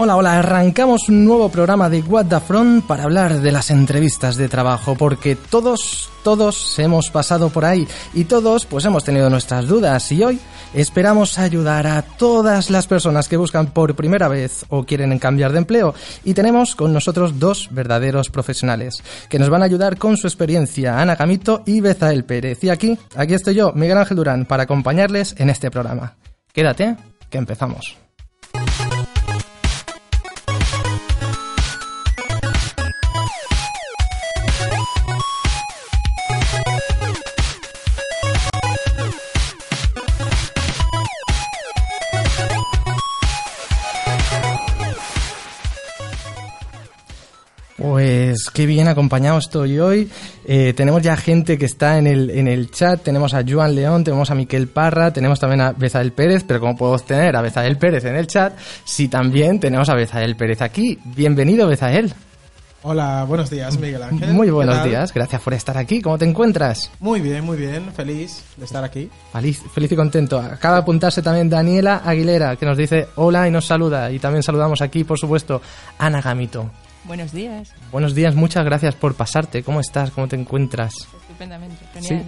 Hola, hola, arrancamos un nuevo programa de What the Front para hablar de las entrevistas de trabajo, porque todos, todos hemos pasado por ahí y todos pues hemos tenido nuestras dudas y hoy esperamos ayudar a todas las personas que buscan por primera vez o quieren cambiar de empleo y tenemos con nosotros dos verdaderos profesionales que nos van a ayudar con su experiencia, Ana Gamito y Bezael Pérez. Y aquí, aquí estoy yo, Miguel Ángel Durán, para acompañarles en este programa. Quédate, que empezamos. Pues qué bien acompañado estoy hoy. Eh, tenemos ya gente que está en el, en el chat. Tenemos a Joan León, tenemos a Miquel Parra, tenemos también a Bezael Pérez. Pero ¿cómo podemos tener a Bezael Pérez en el chat si también tenemos a Bezael Pérez aquí? Bienvenido, Bezael. Hola, buenos días, Miguel Ángel. Muy buenos días, gracias por estar aquí. ¿Cómo te encuentras? Muy bien, muy bien, feliz de estar aquí. Feliz, feliz y contento. Acaba de apuntarse también Daniela Aguilera, que nos dice hola y nos saluda. Y también saludamos aquí, por supuesto, Ana Gamito. Buenos días. Buenos días, muchas gracias por pasarte. ¿Cómo estás? ¿Cómo te encuentras? Estupendamente, genial.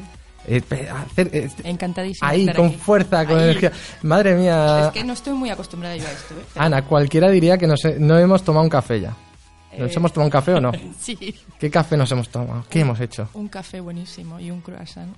Eh, hacer, eh, Encantadísima. de ahí, estar con aquí. fuerza, con Ahí. energía. Madre mía. Es que no estoy muy acostumbrada yo a esto. ¿eh? Pero, Ana, cualquiera diría que nos, no hemos tomado un café ya. ¿Nos eh, hemos tomado un café o no? Sí, ¿Qué café nos hemos tomado? ¿Qué hemos hecho? un café buenísimo y un croissant.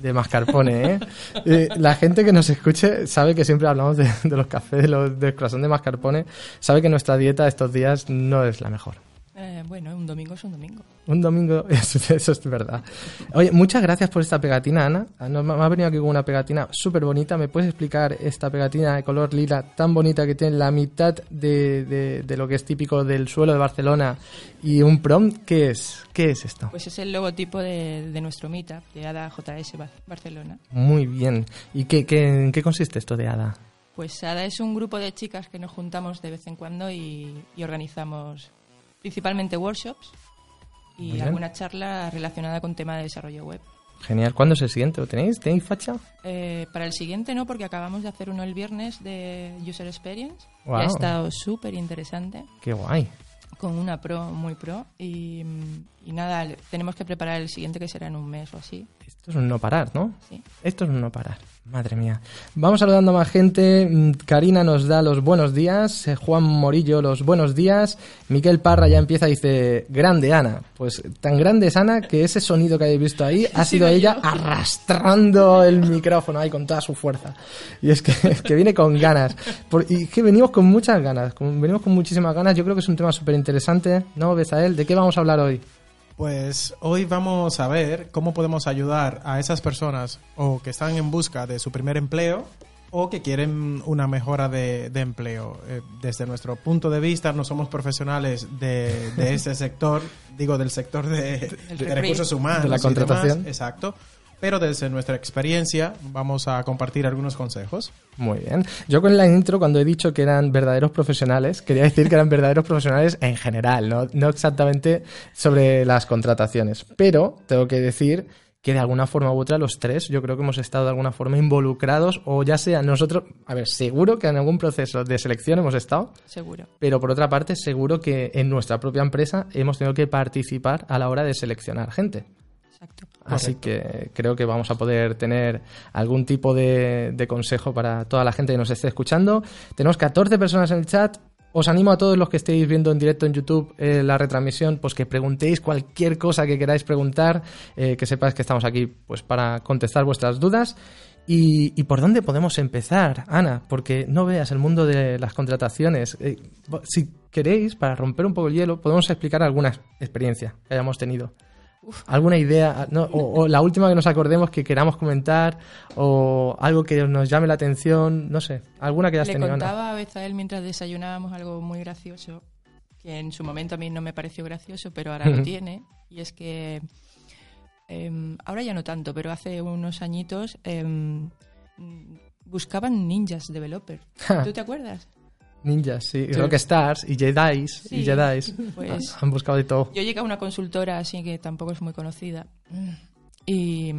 De mascarpone, ¿eh? Eh, La gente que nos escuche sabe que siempre hablamos de, de los cafés, de los, del croissant de mascarpone. Sabe que nuestra dieta estos días no es la mejor. Eh, bueno, un domingo es un domingo. Un domingo, eso, eso es verdad. Oye, muchas gracias por esta pegatina, Ana. Ah, no, me ha venido aquí con una pegatina súper bonita. ¿Me puedes explicar esta pegatina de color lila tan bonita que tiene la mitad de, de- de lo que es típico del suelo de Barcelona y un prom? ¿Qué es? ¿Qué es esto? Pues es el logotipo de, de nuestro meetup, de ADA JS Ba- Barcelona. Muy bien. ¿Y qué, qué, en qué consiste esto de Ada? Pues ADA es un grupo de chicas que nos juntamos de vez en cuando y, y organizamos principalmente workshops y alguna charla relacionada con tema de desarrollo web. Genial. ¿Cuándo es el siguiente? ¿Lo tenéis? ¿Tenéis facha? Eh, para el siguiente no, porque acabamos de hacer uno el viernes de User Experience. ha estado súper interesante, Qué guay. con una pro muy pro. Y, y nada, tenemos que preparar el siguiente que será en un mes o así. Esto es un no parar, ¿no? Sí. Esto es un no parar. Madre mía. Vamos saludando a más gente. Mm, Karina nos da los buenos días. eh, Juan Morillo, los buenos días. Miquel Parra ya empieza y dice, grande Ana. Pues tan grande es Ana que ese sonido que habéis visto ahí ha sido ella yo. arrastrando el micrófono ahí con toda su fuerza. Y es que, es que viene con ganas. Por- y que venimos con muchas ganas. con- venimos con muchísimas ganas. Yo creo que es un tema súper interesante. ¿No, Besael? ¿De qué vamos a hablar hoy? Pues hoy vamos a ver cómo podemos ayudar a esas personas o que están en busca de su primer empleo o que quieren una mejora de, de empleo. Eh, desde nuestro punto de vista, no somos profesionales de, de ese sector, digo del sector de, recursos humanos. De la y demás, contratación. exacto. Pero desde nuestra experiencia vamos a compartir algunos consejos. Muy bien. Yo con la intro, cuando he dicho que eran verdaderos profesionales, quería decir que eran verdaderos profesionales en general, no, no exactamente sobre las contrataciones. Pero tengo que decir que de alguna forma u otra los tres yo creo que hemos estado de alguna forma involucrados o ya sea nosotros, a ver, seguro que en algún proceso de selección hemos estado, Seguro. pero por otra parte seguro que en nuestra propia empresa hemos tenido que participar a la hora de seleccionar gente. Exacto. Así que creo que vamos a poder tener algún tipo de, de consejo para toda la gente que nos esté escuchando. Tenemos 14 personas en el chat. Os animo a todos los que estéis viendo en directo en YouTube eh, la retransmisión, pues que preguntéis cualquier cosa que queráis preguntar, eh, que sepáis que estamos aquí pues para contestar vuestras dudas. ¿Y, y por dónde podemos empezar, Ana? Porque no veas el mundo de las contrataciones. Eh, si queréis, para romper un poco el hielo, podemos explicar alguna experiencia que hayamos tenido. ¿Alguna idea? no, o, o la última que nos acordemos que queramos comentar, o algo que nos llame la atención, no sé, alguna que hayas Le tenido. Contaba a Bezael mientras desayunábamos algo muy gracioso, que en su momento a mí no me pareció gracioso, pero ahora lo tiene, y es que em, ahora ya no tanto, pero hace unos añitos em, mm, buscaban ninjas developer. ¿Tú te acuerdas? Ninjas, sí, Rockstars y Jedis, y Sí, Jedis. pues- Han buscado de todo. Yo llegué a una consultora así que tampoco es muy conocida y,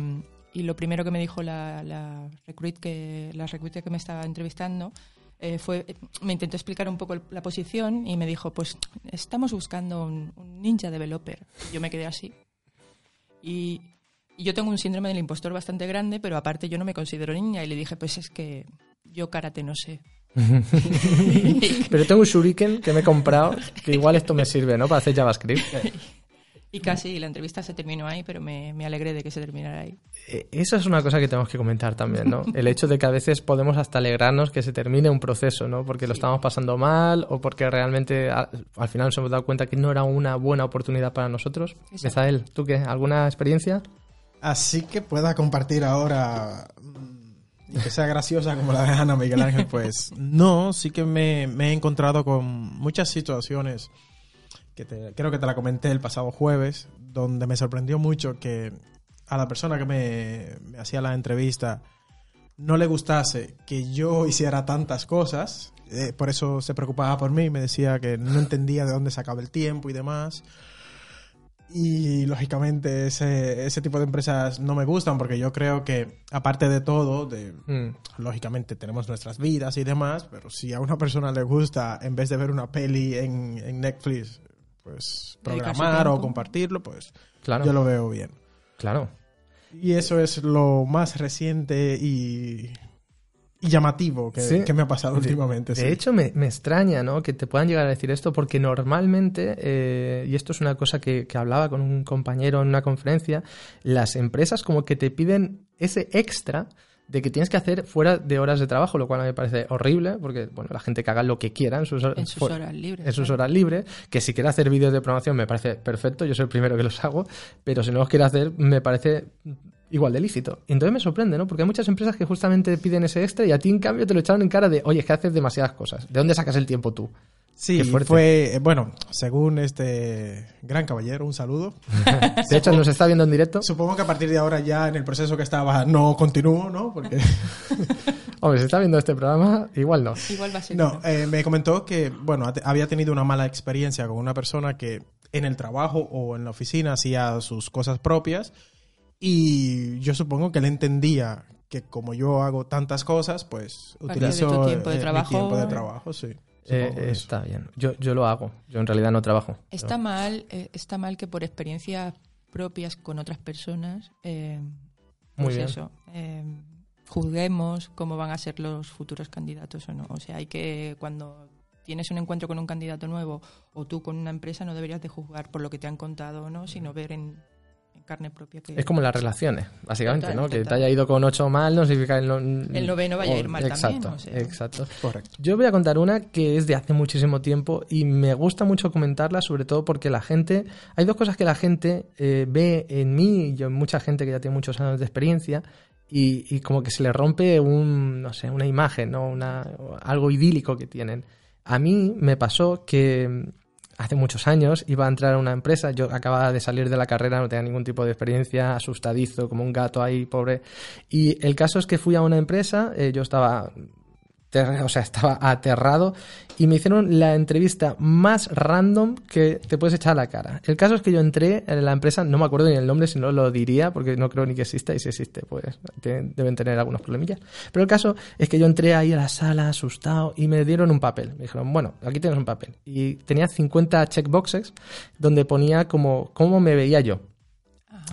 y lo primero que me dijo la, la recruit que la recruiter que me estaba entrevistando eh, fue, me intentó explicar un poco la posición y me dijo, pues estamos buscando un, un ninja developer. Yo me quedé así. Y, y yo tengo un síndrome del impostor bastante grande, pero aparte yo no me considero niña y le dije, pues es que yo karate no sé. pero tengo un shuriken que me he comprado, que igual esto me sirve, ¿no? Para hacer JavaScript. Y casi la entrevista se terminó ahí, pero me, me, alegré de que se terminara ahí. Eh, Eso es una cosa que tenemos que comentar también, ¿no? El hecho de que a veces podemos hasta alegrarnos que se termine un proceso, ¿no? Porque lo estamos pasando mal o porque realmente al, al final nos hemos dado cuenta que no era una buena oportunidad para nosotros. Bezael, ¿tú qué? ¿Alguna experiencia? Así que pueda compartir ahora y que sea graciosa como la de Ana Miguel Ángel, pues no, sí que me, he encontrado con muchas situaciones que te, creo que te la comenté el pasado jueves, donde me sorprendió mucho que a la persona que me, me hacía la entrevista no le gustase que yo hiciera tantas cosas, eh, por eso se preocupaba por mí, me decía que no entendía de dónde sacaba el tiempo y demás. Y lógicamente ese, ese tipo de empresas no me gustan porque yo creo que, aparte de todo, de, mm. lógicamente tenemos nuestras vidas y demás, pero si a una persona le gusta, en vez de ver una peli en, en Netflix, pues programar o compartirlo, pues claro. yo lo veo bien. Claro. Y eso es lo más reciente y, y llamativo que, ¿Sí? que, me ha pasado últimamente. De sí. hecho, me, me, extraña ¿no? que te puedan llegar a decir esto porque normalmente, eh, y esto es una cosa que, que hablaba con un compañero en una conferencia, las empresas como que te piden ese extra de que tienes que hacer fuera de horas de trabajo, lo cual me parece horrible, porque bueno, la gente que haga lo que quiera en sus, en sus horas libres. En sus horas libres, que si quiere hacer vídeos de programación me parece perfecto, yo soy el primero que los hago, pero si no los quiere hacer me parece igual de lícito. Y entonces me sorprende, ¿no? Porque hay muchas empresas que justamente piden ese extra y a ti en cambio te lo echaron en cara de, oye, es que haces demasiadas cosas. ¿De dónde sacas el tiempo tú? Sí, fue, bueno, según este gran caballero, un saludo. de hecho, nos está viendo en directo. Supongo que a partir de ahora ya en el proceso que estaba no continúo, ¿no? Porque... Hombre, si está viendo este programa, igual no. Igual va a ser. No, eh, me comentó que, bueno, había tenido una mala experiencia con una persona que en el trabajo o en la oficina hacía sus cosas propias y yo supongo que él entendía que como yo hago tantas cosas, pues utilizo de tu tiempo de eh, trabajo. mi tiempo de trabajo, sí. Eh, está bien. Yo, yo lo hago. Yo en realidad no trabajo. Está pero... mal, eh, está mal que por experiencias propias con otras personas, eh, Muy pues bien. eso, juzguemos cómo van a ser los futuros candidatos o no. O sea, hay que cuando tienes un encuentro con un candidato nuevo o tú con una empresa no deberías de juzgar por lo que te han contado o no, sino ver en, carne propia. Que... Es como las relaciones, básicamente, Total, ¿no? Que total. te haya ido con ocho mal no significa que el, no... El noveno vaya a ir mal exacto, también, o sea. Exacto. Correcto. Yo voy a contar una que es de hace muchísimo tiempo y me gusta mucho comentarla, sobre todo porque la gente... Hay dos cosas que la gente eh, ve en mí y en mucha gente que ya tiene muchos años de experiencia y, y como que se le rompe un, no sé, una imagen, ¿no? Una, algo idílico que tienen. A mí me pasó que hace muchos años iba a entrar a una empresa, yo acababa de salir de la carrera, no tenía ningún tipo de experiencia, asustadizo, como un gato ahí, pobre. Y el caso es que fui a una empresa, eh, yo estaba, o sea, estaba aterrado y me hicieron la entrevista más random que te puedes echar a la cara. El caso es que yo entré en la empresa, no me acuerdo ni el nombre, si no lo diría, porque no creo ni que exista, y si existe, pues deben tener algunos problemillas. Pero el caso es que yo entré ahí a la sala asustado y me dieron un papel. Me dijeron, bueno, aquí tienes un papel. Y tenía 50 checkboxes donde ponía como cómo me veía yo.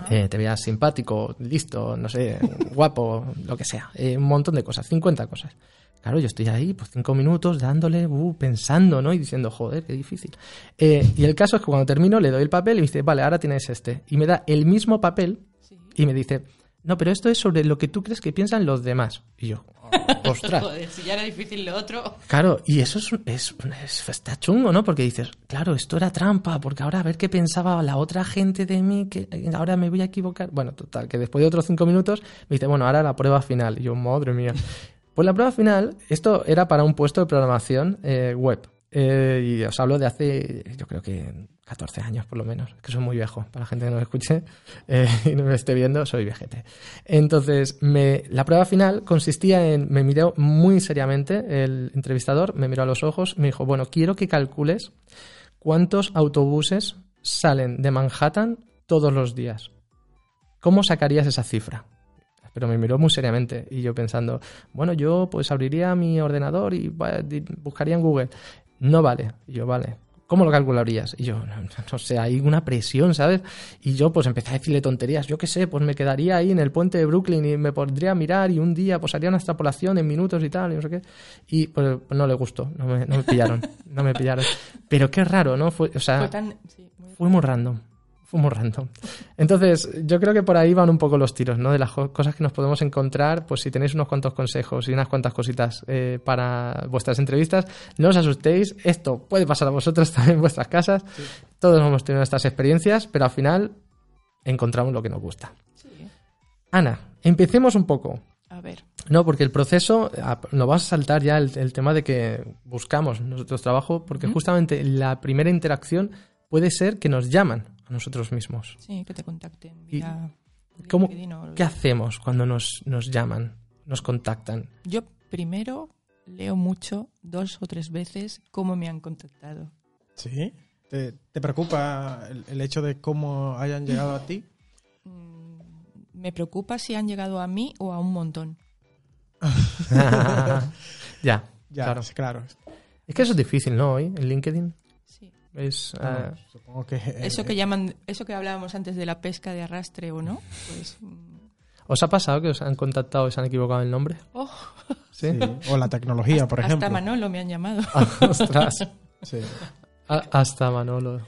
Eh, te veías simpático, listo, no sé, guapo, lo que sea. Eh, un montón de cosas, 50 cosas. Claro, yo estoy ahí, pues cinco minutos dándole, uh, pensando, ¿no? Y diciendo, joder, qué difícil. Eh, y el caso es que cuando termino le doy el papel y me dice, vale, ahora tienes este. Y me da el mismo papel Sí. y me dice, no, pero esto es sobre lo que tú crees que piensan los demás. Y yo, ostras. Joder, si ya era difícil lo otro. Claro, y eso es, es, es- está chungo, ¿no? Porque dices, claro, esto era trampa, porque ahora a ver qué pensaba la otra gente de mí, que ahora me voy a equivocar. Bueno, total, que después de otros cinco minutos me dice, bueno, ahora la prueba final. Y yo, madre mía. Pues la prueba final, esto era para un puesto de programación eh, web. Eh, y os hablo de hace, yo creo que 14 años por lo menos, que soy muy viejo, para la gente que no me escuche eh, y no me esté viendo, soy viejete. Entonces, la prueba final consistía en, me miró muy seriamente el entrevistador, me miró a los ojos, me dijo, bueno, quiero que calcules cuántos autobuses salen de Manhattan todos los días. ¿Cómo sacarías esa cifra? Pero me miró muy seriamente y yo pensando, bueno, yo pues abriría mi ordenador y buscaría en Google. No vale. Y yo, vale. ¿Cómo lo calcularías? Y yo, no, sé, hay una presión, ¿sabes? Y yo pues empecé a decirle tonterías. Yo qué sé, pues me quedaría ahí en el puente de Brooklyn y me podría mirar y un día pues haría una extrapolación en minutos y tal, y no sé qué. Y pues, no le gustó, no me, no me pillaron, no me pillaron. Pero qué raro, ¿no? Fue, o sea, fue muy random muy random. Entonces, yo creo que por ahí van un poco los tiros, ¿no? De las cosas que nos podemos encontrar, pues si tenéis unos cuantos consejos y unas cuantas cositas eh, para vuestras entrevistas, no os asustéis, esto puede pasar a vosotros también en vuestras casas. Todos hemos tenido estas experiencias, pero al final encontramos lo que nos gusta. Ana, empecemos un poco. A ver. No, porque el proceso, nos va a saltar ya el, tema de que buscamos nosotros trabajo, porque justamente la primera interacción puede ser que nos llaman a nosotros mismos. Sí, que te contacten. ¿cómo, ¿Qué hacemos cuando nos, nos llaman, nos contactan? Yo primero leo mucho, dos o tres veces, cómo me han contactado. ¿Sí? ¿Te, preocupa el, hecho de cómo hayan llegado a ti? Mm, me preocupa si han llegado a mí o a un montón. ya, ya, claro. claro. Es que eso es difícil, ¿no? Hoy, en LinkedIn. Es, ah, que, eso que llaman, eso que hablábamos antes de la pesca de arrastre o no, pues, mm. ¿Os ha pasado que os han contactado y se han equivocado el nombre? Oh. ¿Sí? O la tecnología, por ejemplo. Hasta Manolo me han llamado. ostras. hasta Manolo.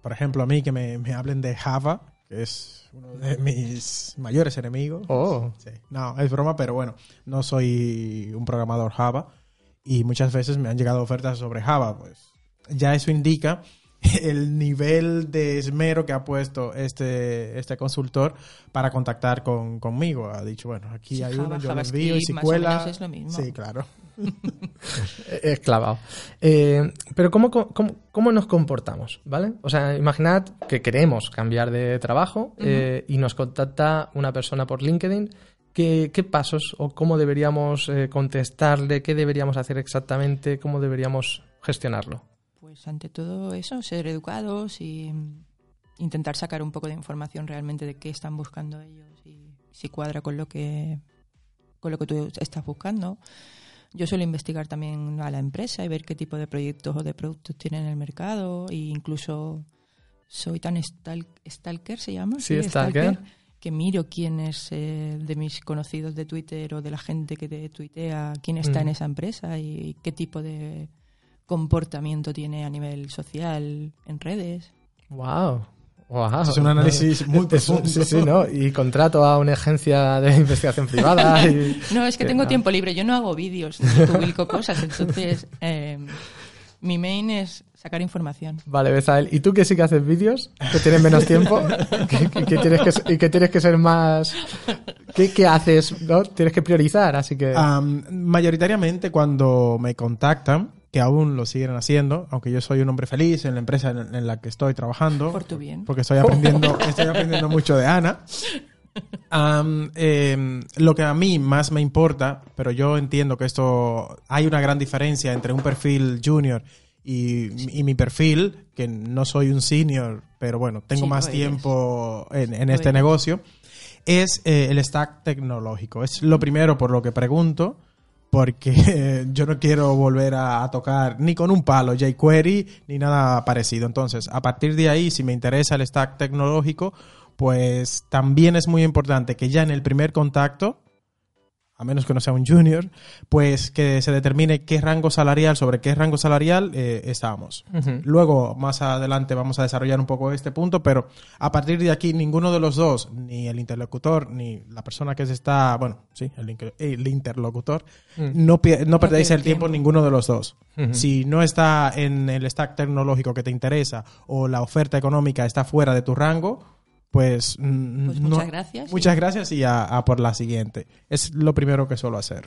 por ejemplo, a mí que me, me, hablen de Java, que es uno de mis mayores enemigos. Oh. No, es broma, pero bueno, no soy un programador Java y muchas veces me han llegado ofertas sobre Java, pues ya eso indica el nivel de esmero que ha puesto este, este consultor para contactar con, conmigo. Ha dicho, bueno, aquí hay uno, yo lo envío y si cuela... Es lo mismo. Sí, claro. es clavado. Eh, pero ¿cómo, ¿cómo, nos comportamos? ¿Vale? O sea, imaginad que queremos cambiar de trabajo eh, y nos contacta una persona por LinkedIn. ¿Qué, qué pasos o cómo deberíamos eh, contestarle? ¿Qué deberíamos hacer exactamente? ¿Cómo deberíamos gestionarlo? Pues ante todo eso, ser educados y intentar sacar un poco de información realmente de qué están buscando ellos y si cuadra con lo que con lo que tú estás buscando. Yo suelo investigar también a la empresa y ver qué tipo de proyectos o de productos tienen en el mercado e incluso soy tan stalker, se llama, sí, stalker, que miro quién es eh, de mis conocidos de Twitter o de la gente que te tuitea quién está en mm. esa empresa y qué tipo de comportamiento tiene a nivel social en redes. Wow. Wow. Es un análisis muy profundo. Sí, sí, ¿no? Y contrato a una agencia de investigación privada. no, es que tengo tiempo libre. Yo no hago vídeos, ni publico cosas. Entonces, eh, mi main es sacar información. Vale, Bezael. ¿Y tú que sí que haces vídeos? ¿Que tienes menos tiempo? ¿Que, tienes que, ¿Y que tienes que ser más...? ¿Qué, haces? ¿no? Tienes que priorizar, así que... mayoritariamente cuando me contactan, que aún lo siguen haciendo, aunque yo soy un hombre feliz en la empresa en, la que estoy trabajando. Por tu bien. Porque estoy aprendiendo, estoy aprendiendo mucho de Ana. Em, lo que a mí más me importa, pero yo entiendo que esto hay una gran diferencia entre un perfil junior y, mi perfil, que no soy un senior, pero bueno, tengo más tiempo en, este negocio, es eh, el stack tecnológico. Es lo primero por lo que pregunto porque yo no quiero volver a, tocar ni con un palo jQuery ni nada parecido. Entonces, a partir de ahí, si me interesa el stack tecnológico, pues también es muy importante que ya en el primer contacto a menos que no sea un junior, pues que se determine qué rango salarial, sobre qué rango salarial eh, estamos. Luego, más adelante, vamos a desarrollar un poco este punto, pero a partir de aquí, ninguno de los dos, ni el interlocutor, ni la persona que se está, bueno, sí, el, interlocutor, mm. no, no perdéis el tiempo ninguno de los dos. Si no está en el stack tecnológico que te interesa o la oferta económica está fuera de tu rango, pues, pues muchas gracias. Muchas gracias y a, por la siguiente. Es lo primero que suelo hacer.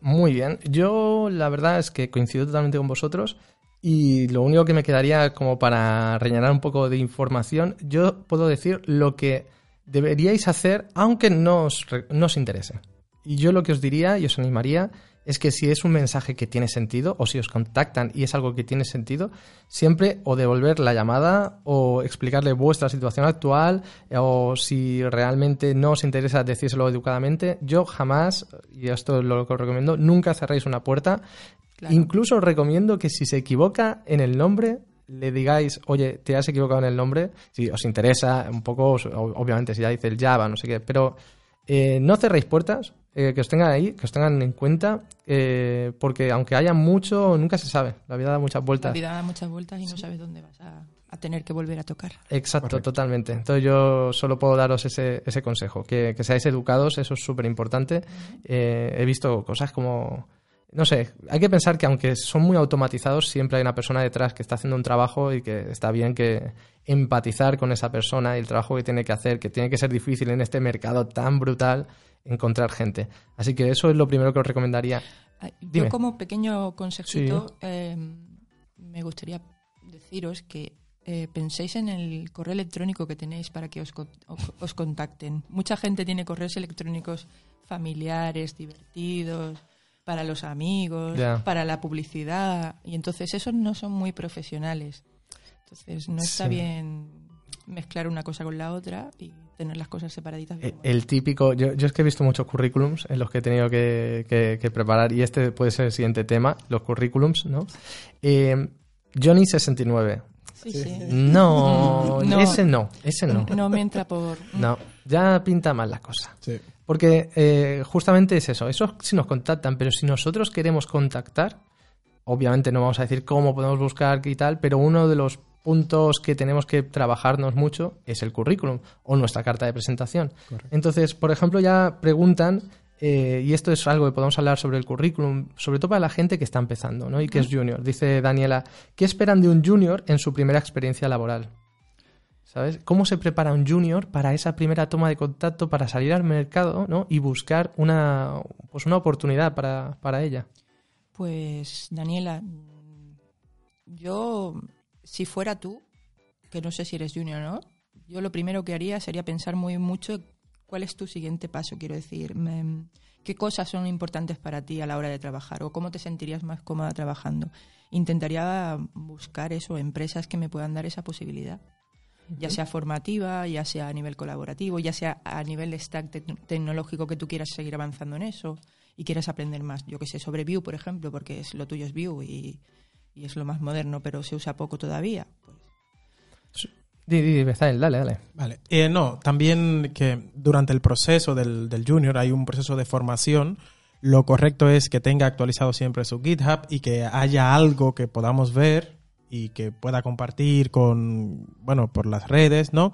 Muy bien. Yo la verdad es que coincido totalmente con vosotros y lo único que me quedaría como para rellenar un poco de información, yo puedo decir lo que deberíais hacer aunque no os, no os interese. Y yo lo que os diría y os animaría es que si es un mensaje que tiene sentido o si os contactan y es algo que tiene sentido, siempre o devolver la llamada o explicarle vuestra situación actual o si realmente no os interesa decírselo educadamente. Yo jamás, y esto es lo que os recomiendo, nunca cerréis una puerta. Incluso os recomiendo que si se equivoca en el nombre, le digáis, oye, te has equivocado en el nombre, si os interesa un poco, obviamente si ya dice el Java, no sé qué, pero eh, no cerréis puertas, eh, que os tengan ahí, que os tengan en cuenta, eh, porque aunque haya mucho, nunca se sabe. La vida da muchas vueltas. La vida da muchas vueltas y no sabes dónde vas a, tener que volver a tocar. Exacto, totalmente. Entonces yo solo puedo daros ese, ese consejo, que, que seáis educados, eso es súper importante. he visto cosas como no sé, hay que pensar que aunque son muy automatizados, siempre hay una persona detrás que está haciendo un trabajo y que está bien que empatizar con esa persona y el trabajo que tiene que hacer, que tiene que ser difícil en este mercado tan brutal encontrar gente. Así que eso es lo primero que os recomendaría. Yo como pequeño consejito em, me gustaría deciros que eh, penséis en el correo electrónico que tenéis para que os, os contacten. Mucha gente tiene correos electrónicos familiares, divertidos, para los amigos, para la publicidad, y entonces esos no son muy profesionales. Entonces no está bien mezclar una cosa con la otra y tener las cosas separaditas. Eh, el, típico, yo, yo, es que he visto muchos currículums en los que he tenido que, preparar, y este puede ser el siguiente tema, los currículums, ¿no? Eh, Johnny 69. Sí, sí. No, ese no, ese no. No me entra por... No, ya pinta mal la cosa. Sí. Porque eh, justamente es eso, eso si nos contactan, pero si nosotros queremos contactar, obviamente no vamos a decir cómo podemos buscar y tal, pero uno de los puntos que tenemos que trabajarnos mucho es el currículum o nuestra carta de presentación. Entonces, por ejemplo, ya preguntan, eh, y esto es algo que podemos hablar sobre el currículum, sobre todo para la gente que está empezando ¿no? y que es junior. Dice Daniela, ¿qué esperan de un junior en su primera experiencia laboral? ¿Sabes? ¿Cómo se prepara un junior para esa primera toma de contacto, para salir al mercado ¿no? y buscar una, pues una oportunidad para, para ella? Pues, Daniela, yo, si fuera tú, que no sé si eres junior o no, yo lo primero que haría sería pensar muy mucho cuál es tu siguiente paso, quiero decir, qué cosas son importantes para ti a la hora de trabajar o cómo te sentirías más cómoda trabajando. Intentaría buscar eso, empresas que me puedan dar esa posibilidad ya sea formativa, ya sea a nivel colaborativo, ya sea a nivel stack tecnológico que tú quieras seguir avanzando en eso y quieras aprender más, yo que sé, sobre Vue, por ejemplo, porque es lo tuyo es Vue y, es lo más moderno, pero se usa poco todavía. Pues. dale, dale. Vale. Eh, no, también que durante el proceso del, del junior hay un proceso de formación. Lo correcto es que tenga actualizado siempre su GitHub y que haya algo que podamos ver y que pueda compartir con, bueno, por las redes, ¿no?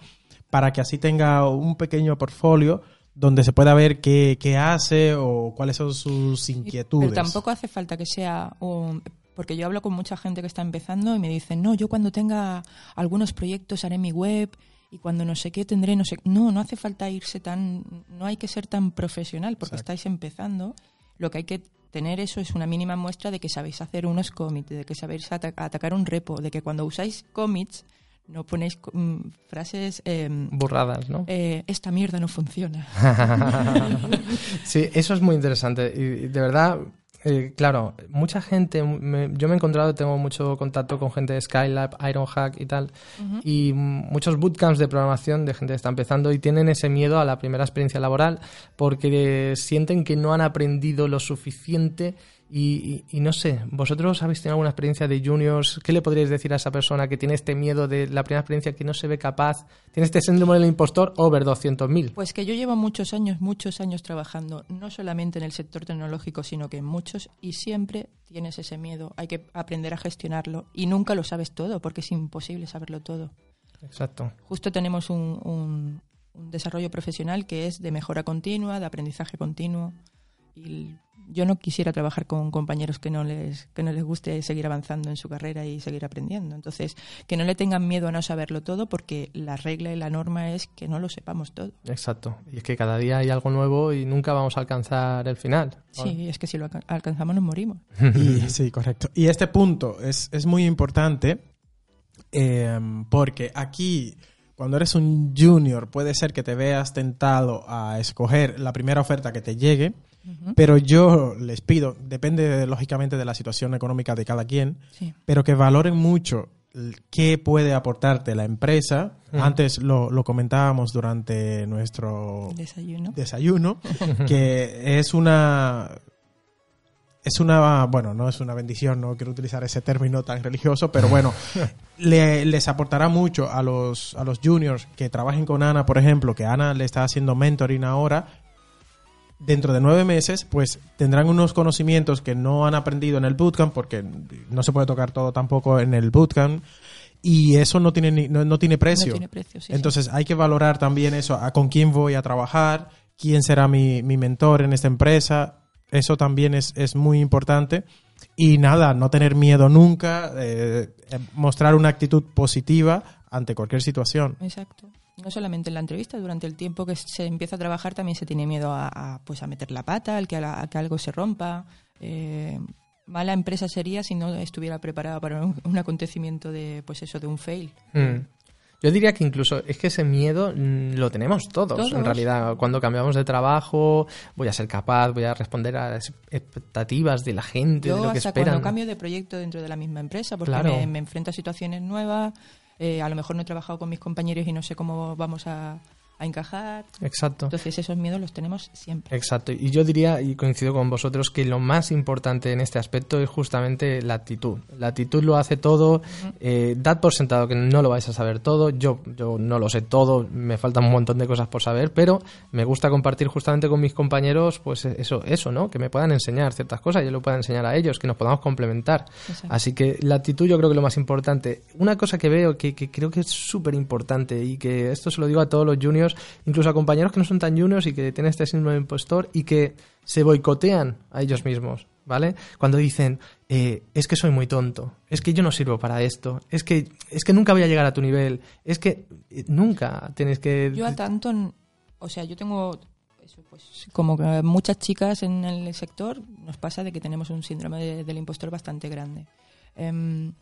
Para que así tenga un pequeño portfolio donde se pueda ver qué, qué hace o cuáles son sus inquietudes. Pero tampoco hace falta que sea un... Porque yo hablo con mucha gente que está empezando y me dicen, no, yo cuando tenga algunos proyectos haré mi web y cuando no sé qué tendré, no sé... No, no hace falta irse tan... No hay que ser tan profesional porque estáis empezando. Lo que hay que tener eso es una mínima muestra de que sabéis hacer unos commits, de que sabéis atacar un repo, de que cuando usáis commits no ponéis mm, frases... Em, Burradas, ¿no? Eh, esta mierda no funciona. sí, eso es muy interesante. Y de verdad, eh, claro, mucha gente, yo me he encontrado, tengo mucho contacto con gente de Skylab, Ironhack y tal, y muchos bootcamps de programación de gente que está empezando y tienen ese miedo a la primera experiencia laboral porque sienten que no han aprendido lo suficiente y, no sé, ¿vosotros habéis tenido alguna experiencia de juniors? ¿Qué le podríais decir a esa persona que tiene este miedo de la primera experiencia, que no se ve capaz, tiene este síndrome del impostor over 200.000? Pues que yo llevo muchos años, muchos años trabajando, no solamente en el sector tecnológico, sino que en muchos, y siempre tienes ese miedo. Hay que aprender a gestionarlo y nunca lo sabes todo, porque es imposible saberlo todo. Exacto. Justo tenemos un, un, un desarrollo profesional que es de mejora continua, de aprendizaje continuo. Y yo no quisiera trabajar con compañeros que no les que no les guste seguir avanzando en su carrera y seguir aprendiendo. Entonces, que no le tengan miedo a no saberlo todo porque la regla y la norma es que no lo sepamos todo. Exacto. Y es que cada día hay algo nuevo y nunca vamos a alcanzar el final. Sí, es que si lo alcanzamos nos morimos. sí, correcto. Y este punto es, es muy importante eh, porque aquí cuando eres un junior puede ser que te veas tentado a escoger la primera oferta que te llegue pero yo les pido, depende lógicamente de la situación económica de cada quien, Sí. pero que valoren mucho qué puede aportarte la empresa. Antes lo, lo comentábamos durante nuestro Desayuno. desayuno, que es una es una, bueno, no es una bendición, no quiero utilizar ese término tan religioso, pero bueno, le- les aportará mucho a los, a los juniors que trabajen con Ana, por ejemplo, que Ana le está haciendo mentoring ahora. Dentro de nueve meses, pues tendrán unos conocimientos que no han aprendido en el bootcamp, porque no se puede tocar todo tampoco en el bootcamp, y eso no tiene, ni- no, no tiene precio. No tiene precio, sí, sí. Entonces hay que valorar también eso, a con quién voy a trabajar, quién será mi, mi mentor en esta empresa. Eso también es, es muy importante. Y nada, no tener miedo nunca, eh, mostrar una actitud positiva ante cualquier situación. Exacto. No solamente en la entrevista, durante el tiempo que se empieza a trabajar también se tiene miedo a, a, pues a meter la pata, al que, a, que algo se rompa. Eh, mala empresa sería si no estuviera preparada para un, un acontecimiento de pues eso de un fail. Mm. Yo diría que incluso es que ese miedo mm, lo tenemos todos, Todos. en realidad. Cuando cambiamos de trabajo, voy a ser capaz, voy a responder a las expectativas de la gente, de lo que esperan. cuando cambio de proyecto dentro de la misma empresa, porque Claro. me, me enfrento a situaciones nuevas, eh, a lo mejor no he trabajado con mis compañeros y no sé cómo vamos a, a encajar. Exacto. Entonces esos miedos los tenemos siempre. Exacto. Y yo diría, y coincido con vosotros, que lo más importante en este aspecto es justamente la actitud. La actitud lo hace todo. Eh, dad por sentado que no lo vais a saber todo. Yo, yo no lo sé todo. Me faltan un montón de cosas por saber, pero me gusta compartir justamente con mis compañeros, pues eso, eso, ¿no? Que me puedan enseñar ciertas cosas, yo lo pueda enseñar a ellos, que nos podamos complementar. Exacto. Así que la actitud yo creo que es lo más importante. Una cosa que veo que, que creo que es súper importante y que esto se lo digo a todos los juniors, incluso a compañeros que no son tan juniors y que tienen este síndrome de impostor y que se boicotean a ellos mismos, ¿vale? Cuando dicen, eh, es que soy muy tonto, es que yo no sirvo para esto, es que, es que nunca voy a llegar a tu nivel, es que eh, nunca tienes que... Yo a tanto, o sea, yo tengo, eso, pues, como muchas chicas en el sector, nos pasa de que tenemos un síndrome de- del impostor bastante grande. Em,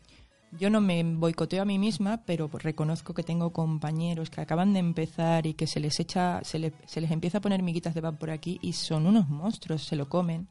yo no me boicoteo a mí misma, pero reconozco que tengo compañeros que acaban de empezar y que se les echa, se, se les empieza a poner miguitas de pan por aquí y son unos monstruos, se lo comen.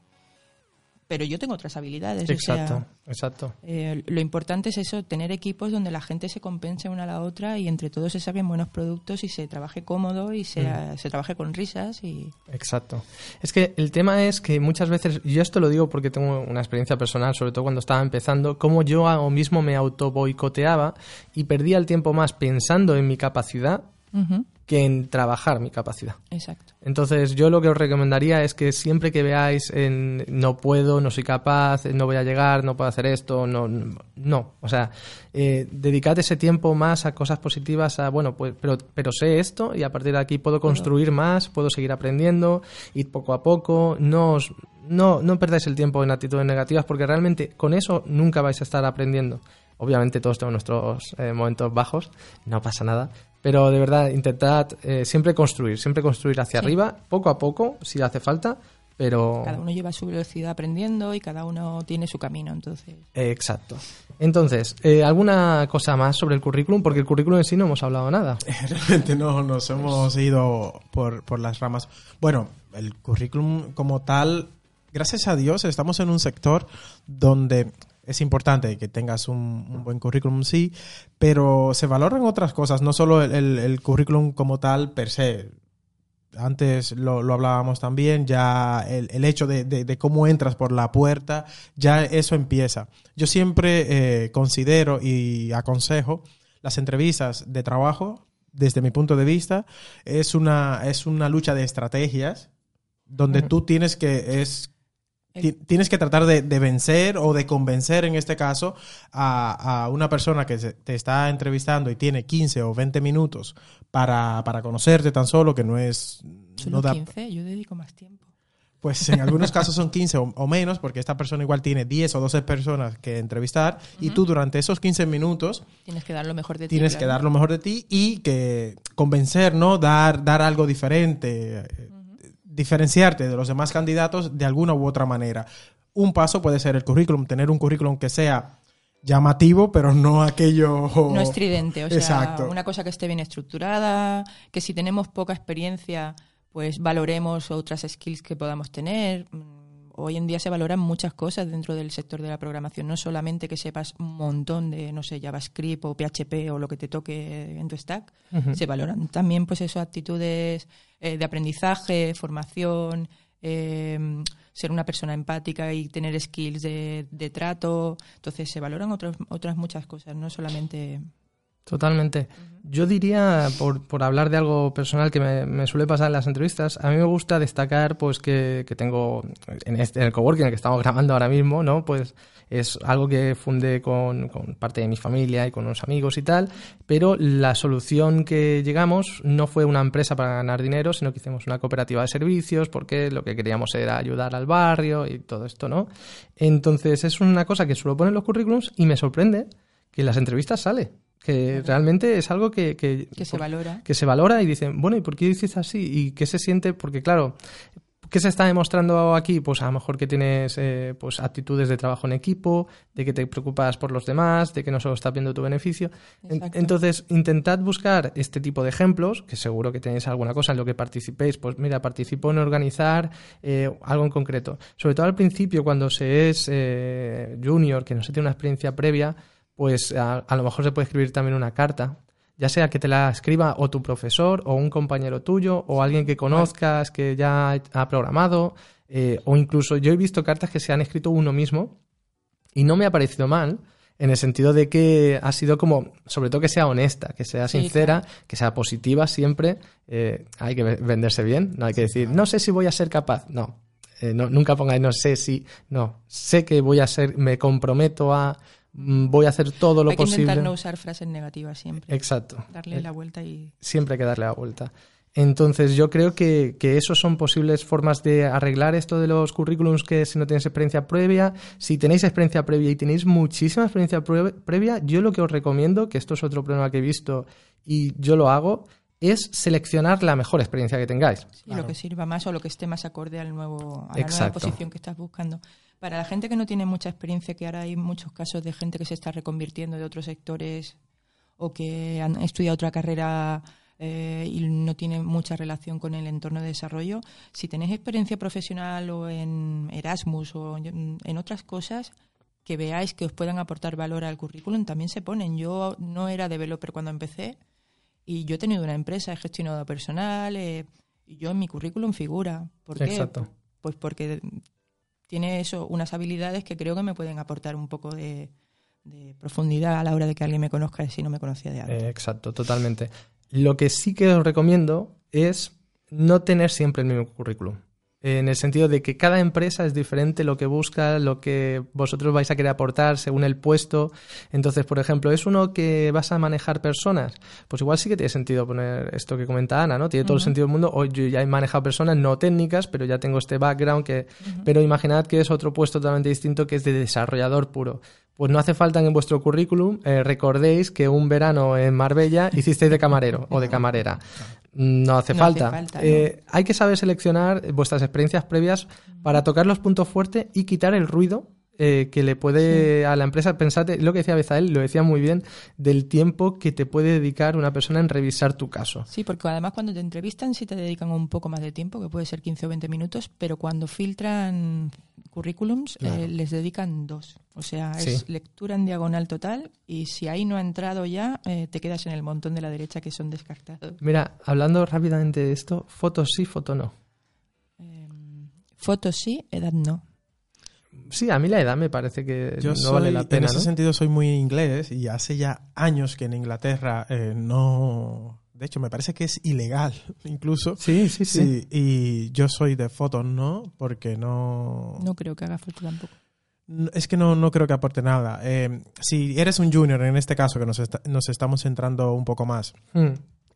Pero yo tengo otras habilidades. o sea, Exacto, exacto. eh, lo importante es eso, tener equipos donde la gente se compense una a la otra y entre todos se saquen buenos productos y se trabaje cómodo y se, se trabaje con risas y Exacto. Es que el tema es que muchas veces, yo esto lo digo porque tengo una experiencia personal, sobre todo cuando estaba empezando, como yo a- mismo me auto boicoteaba y perdía el tiempo más pensando en mi capacidad Ujú, que en trabajar mi capacidad. exacto. Entonces, yo lo que os recomendaría es que siempre que veáis en no puedo, no soy capaz, no voy a llegar, no puedo hacer esto, no, no. O sea, eh, dedicad ese tiempo más a cosas positivas, a bueno, pues, pero, pero sé esto y a partir de aquí puedo construir más, puedo seguir aprendiendo, ir poco a poco, no os- no, no perdáis el tiempo en actitudes negativas porque realmente con eso nunca vais a estar aprendiendo. Obviamente todos tenemos nuestros eh, momentos bajos, no pasa nada, pero de verdad intentad eh, siempre construir, siempre construir hacia Sí. arriba, poco a poco, si hace falta, pero... Cada uno lleva su velocidad aprendiendo y cada uno tiene su camino, entonces. Eh, exacto. Entonces, eh, ¿alguna cosa más sobre el currículum? Porque el currículum en sí no hemos hablado nada. Realmente no nos hemos ido por, por las ramas. Bueno, el currículum como tal, gracias a Dios, estamos en un sector donde es importante que tengas un, un buen currículum, sí, pero se valoran otras cosas, no solo el, el- el currículum como tal per se. Antes lo, lo hablábamos también, ya el, el hecho de, de- de cómo entras por la puerta, ya eso empieza. Yo siempre eh, considero y aconsejo las entrevistas de trabajo, desde mi punto de vista, es una, es una lucha de estrategias donde tú tienes que, es, tienes que tratar de, de vencer o de convencer, en este caso, a, a una persona que se- te está entrevistando y tiene 15 o 20 minutos para, para conocerte tan solo, que no es... Solo no da- 15, yo dedico más tiempo. pues en algunos casos son 15 o, o menos, porque esta persona igual tiene 10 o 12 personas que entrevistar y tú durante esos 15 minutos Tienes que dar lo mejor de ti. tienes que claro. dar lo mejor de ti y que convencer, ¿no? Dar, dar algo diferente, eh, diferenciarte de los demás candidatos de alguna u otra manera. Un paso puede ser el currículum, tener un currículum que sea llamativo, pero no aquello... No estridente, o sea, Exacto. una cosa que esté bien estructurada, que si tenemos poca experiencia, pues valoremos otras skills que podamos tener. Hoy en día se valoran muchas cosas dentro del sector de la programación, no solamente que sepas un montón de, no sé, JavaScript o PHP o lo que te toque en tu stack, se valoran también pues eso, actitudes eh, de aprendizaje, formación, eh, ser una persona empática y tener skills de, de trato. Entonces se valoran otras otras muchas cosas, no solamente... Totalmente. Yo diría, por, por hablar de algo personal que me, me suele pasar en las entrevistas, a mí me gusta destacar pues que, que tengo en, este, en el coworking en el que estamos grabando ahora mismo, ¿no? Pues es algo que fundé con, con parte de mi familia y con unos amigos y tal, pero la solución que llegamos no fue una empresa para ganar dinero, sino que hicimos una cooperativa de servicios porque lo que queríamos era ayudar al barrio y todo esto, ¿no? Entonces es una cosa que suelo poner en los currículums y me sorprende que en las entrevistas sale. Que realmente es algo que, que, que se valora. que se valora y dicen, bueno, ¿y por qué dices así? ¿Y qué se siente? Porque claro, ¿qué se está demostrando aquí? Pues a lo mejor que tienes eh, pues actitudes de trabajo en equipo, de que te preocupas por los demás, de que no solo estás viendo tu beneficio. Exacto. Entonces, intentad buscar este tipo de ejemplos, que seguro que tenéis alguna cosa en lo que participéis. Pues mira, participo en organizar eh, algo en concreto. Sobre todo al principio, cuando se es eh, junior, que no se tiene una experiencia previa, pues a, a lo mejor se puede escribir también una carta, ya sea que te la escriba o tu profesor o un compañero tuyo o alguien que conozcas que ya ha programado eh, o incluso yo he visto cartas que se han escrito uno mismo y no me ha parecido mal en el sentido de que ha sido como, sobre todo que sea honesta, que sea Sí, sincera, que sea positiva siempre. Eh, hay que ve- venderse bien, no hay que decir, no sé si voy a ser capaz. No, Eh, no nunca pongáis no sé si, no, sé que voy a ser, me comprometo a, voy a hacer todo lo Hay que posible. intentar no usar frases negativas siempre. Exacto. Darle Eh, la vuelta y... siempre hay que darle la vuelta. Entonces, yo creo que, que eso son posibles formas de arreglar esto de los currículums que si no tienes experiencia previa, si tenéis experiencia previa y tenéis muchísima experiencia previa, yo lo que os recomiendo, que esto es otro problema que he visto y yo lo hago, es seleccionar la mejor experiencia que tengáis. Sí, Claro. lo que sirva más o lo que esté más acorde al nuevo, a la nueva posición que estás buscando. Para la gente que no tiene mucha experiencia, que ahora hay muchos casos de gente que se está reconvirtiendo de otros sectores o que han estudiado otra carrera eh, y no tiene mucha relación con el entorno de desarrollo, si tenéis experiencia profesional o en Erasmus o en otras cosas que veáis que os puedan aportar valor al currículum, también se ponen. Yo no era developer cuando empecé, y yo he tenido una empresa, he gestionado personal, eh, y yo en mi currículum figura. ¿Por qué? Exacto. Pues porque tiene eso, unas habilidades que creo que me pueden aportar un poco de, profundidad a la hora de que alguien me conozca si no me conocía de antes. Eh, exacto, totalmente. Lo que sí que os recomiendo es no tener siempre el mismo currículum. En el sentido de que cada empresa es diferente lo que busca, lo que vosotros vais a querer aportar según el puesto. Entonces, por ejemplo, ¿es uno que vas a manejar personas? Pues igual sí que tiene sentido poner esto que comenta Ana, ¿no? Tiene todo el sentido del mundo. Hoy yo ya he manejado personas no técnicas, pero ya tengo este background que... Pero imaginad que es otro puesto totalmente distinto que es de desarrollador puro. Pues no hace falta que en vuestro currículum eh, recordéis que un verano en Marbella hicisteis de camarero o de camarera. No hace No hace falta. falta, ¿no? Eh, hay que saber seleccionar vuestras experiencias previas para tocar los puntos fuertes y quitar el ruido eh, que le puede a la empresa. Pensad, lo que decía Bezael, lo decía muy bien, del tiempo que te puede dedicar una persona en revisar tu caso. Sí, porque además cuando te entrevistan sí te dedican un poco más de tiempo, que puede ser 15 o 20 minutos, pero cuando filtran currículums Claro. eh, les dedican dos. O sea, Sí. es lectura en diagonal total y si ahí no ha entrado ya, eh, te quedas en el montón de la derecha que son descartados. Mira, hablando rápidamente de esto, fotos sí, foto no. Eh, fotos sí, edad no. Sí, a mí la edad me parece que Yo no soy, vale la en pena. ese ¿no? sentido soy muy inglés y hace ya años que en Inglaterra eh, no... De hecho, me parece que es ilegal incluso. Sí, sí, sí. Sí, y yo soy de fotos, ¿no? Porque no... No creo que haga falta tampoco. Es que no, no creo que aporte nada. Eh, si eres un junior, en este caso, que nos estamos centrando un poco más, Mm.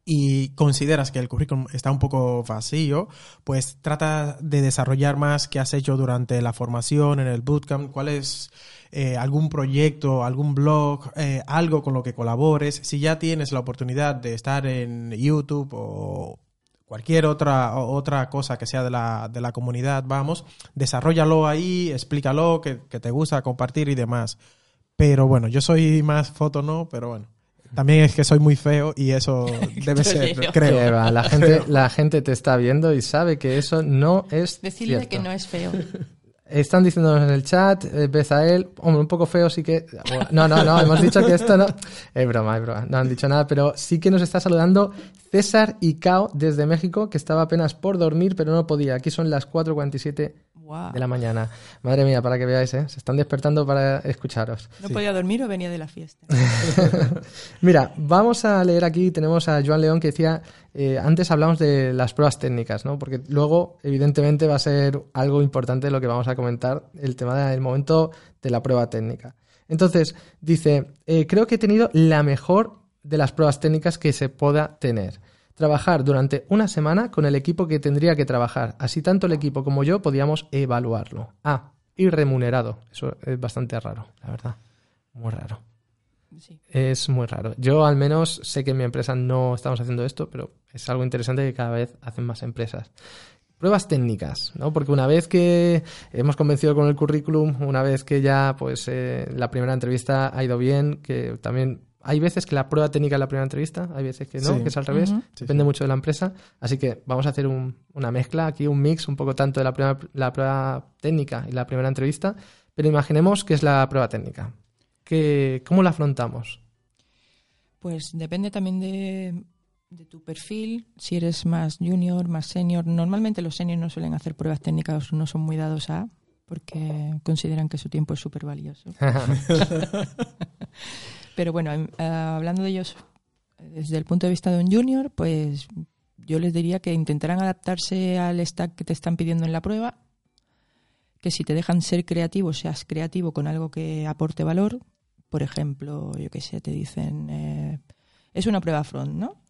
Y consideras que el currículum está un poco vacío, pues trata de desarrollar más qué has hecho durante la formación, en el bootcamp, cuál es eh, algún proyecto, algún blog, eh, algo con lo que colabores. Si ya tienes la oportunidad de estar en YouTube o cualquier otra, otra cosa que sea de la, de la comunidad, vamos, desarrollalo ahí, explícalo, que, que te gusta compartir y demás. Pero bueno, yo soy más foto no, pero bueno. También es que soy muy feo y eso debe ser, Creo. la, gente, la gente te está viendo y sabe que eso no es Decirle cierto. que no es feo. Están diciéndonos en el chat, eh, Bezael, hombre, un poco feo sí que... No, no, no, hemos dicho que esto no... Es broma, es broma, no han dicho nada, pero sí que nos está saludando César Icao desde México, que estaba apenas por dormir, pero no podía. Aquí son las 4.47 De la mañana. Madre mía, para que veáis, ¿eh? se están despertando para escucharos. ¿No podía dormir o venía de la fiesta? Mira, vamos a leer aquí, tenemos a Joan León que decía, eh, antes hablamos de las pruebas técnicas, ¿no? Porque luego, evidentemente, va a ser algo importante lo que vamos a comentar, el tema del momento de la prueba técnica. Entonces, dice, eh, creo que he tenido la mejor de las pruebas técnicas que se pueda tener. Trabajar durante una semana con el equipo que tendría que trabajar. Así tanto el equipo como yo podíamos evaluarlo. Ah, y remunerado. Eso es bastante raro, la verdad. Muy raro. Sí. Es muy raro. Yo al menos sé que en mi empresa no estamos haciendo esto, pero es algo interesante que cada vez hacen más empresas. Pruebas técnicas, ¿no? Porque una vez que hemos convencido con el currículum, una vez que ya pues eh, la primera entrevista ha ido bien, que también hay veces que la prueba técnica es la primera entrevista, hay veces que no, Sí. que es al revés, depende sí. mucho de la empresa. Así que vamos a hacer un- una mezcla aquí, un mix, un poco tanto de la, primera, la prueba técnica y la primera entrevista, pero imaginemos que es la prueba técnica. ¿Qué, ¿Cómo la afrontamos? Pues depende también de, de tu perfil, si eres más junior, más senior. Normalmente los seniors no suelen hacer pruebas técnicas, no son muy dados a, porque consideran que su tiempo es súper valioso. Pero bueno, eh, hablando de ellos desde el punto de vista de un junior, pues yo les diría que intentarán adaptarse al stack que te están pidiendo en la prueba, que si te dejan ser creativo, seas creativo con algo que aporte valor. Por ejemplo, yo qué sé, te dicen, eh, es una prueba front, ¿no?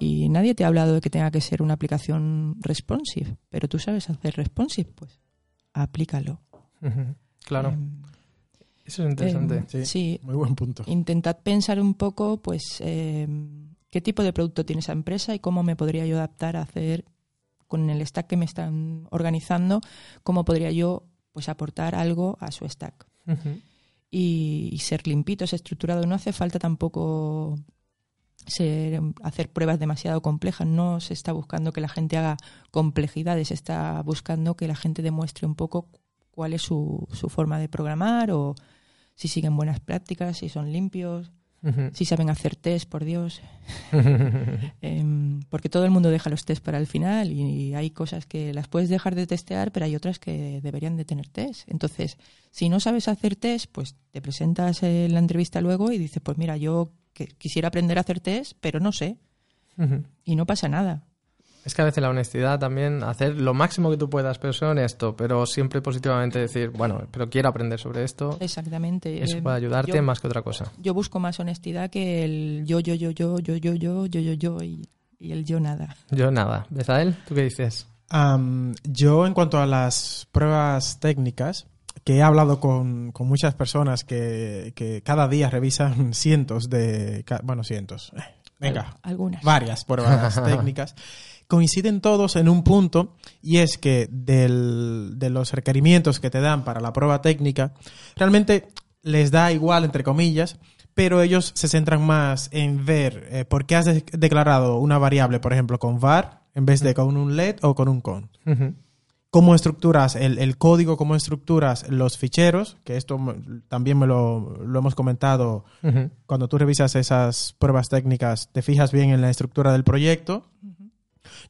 Y nadie te ha hablado de que tenga que ser una aplicación responsive, pero tú sabes hacer responsive, pues aplícalo. Ujú, claro, Em, eso es interesante. em, Sí. sí, Muy buen punto. intentad pensar un poco, pues, eh, qué tipo de producto tiene esa empresa y cómo me podría yo adaptar a hacer con el stack que me están organizando, cómo podría yo, pues, aportar algo a su stack. Ujú. Y, y ser limpitos, estructurado. No hace falta tampoco ser- hacer pruebas demasiado complejas. No se está buscando que la gente haga complejidades, se está buscando que la gente demuestre un poco cuál es su, su forma de programar o si siguen buenas prácticas, si son limpios, si saben hacer test, por Dios. Em, porque todo el mundo deja los test para el final y, hay cosas que las puedes dejar de testear, pero hay otras que deberían de tener test. Entonces, si no sabes hacer test, pues te presentas en la entrevista luego y dices, pues mira, yo que- quisiera aprender a hacer test, pero no sé. Y no pasa nada. Es que a veces la honestidad también, hacer lo máximo que tú puedas, pero ser honesto, pero siempre positivamente decir, bueno, pero quiero aprender sobre esto, Exactamente. eso Em, puede ayudarte yo- más que otra cosa. Yo busco más honestidad que el yo, yo, yo, yo, yo, yo, yo, yo, yo, yo y, y el yo nada. Yo nada. Bezael, ¿tú qué dices? Am, yo, en cuanto a las pruebas técnicas, que he hablado con, con muchas personas que, que cada día revisan cientos de. Bueno, cientos. eh, Venga, Algunas. varias pruebas técnicas. Coinciden todos en un punto y es que del- de los requerimientos que te dan para la prueba técnica, realmente les da igual, entre comillas, pero ellos se centran más en ver eh, por qué has de- declarado una variable, por ejemplo, con var en vez de con un let o con un con. Cómo estructuras el, el código, cómo estructuras los ficheros, que esto también me lo, lo hemos comentado cuando tú revisas esas pruebas técnicas, te fijas bien en la estructura del proyecto.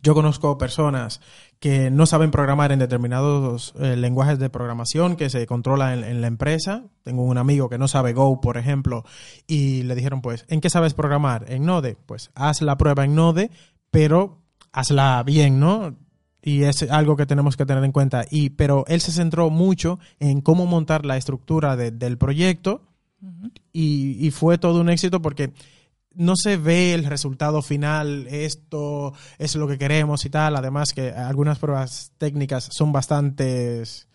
Yo conozco personas que no saben programar en determinados eh, lenguajes de programación que se controlan en, en la empresa. Tengo un amigo que no sabe Go, por ejemplo, y le dijeron, pues, ¿en qué sabes programar? En Node. Pues haz la prueba en Node, pero hazla bien, ¿no? Y es algo que tenemos que tener en cuenta. Y, pero él se centró mucho en cómo montar la estructura de- del proyecto y, y fue todo un éxito porque no se ve el resultado final, esto es lo que queremos y tal. Además que algunas pruebas técnicas son bastantes...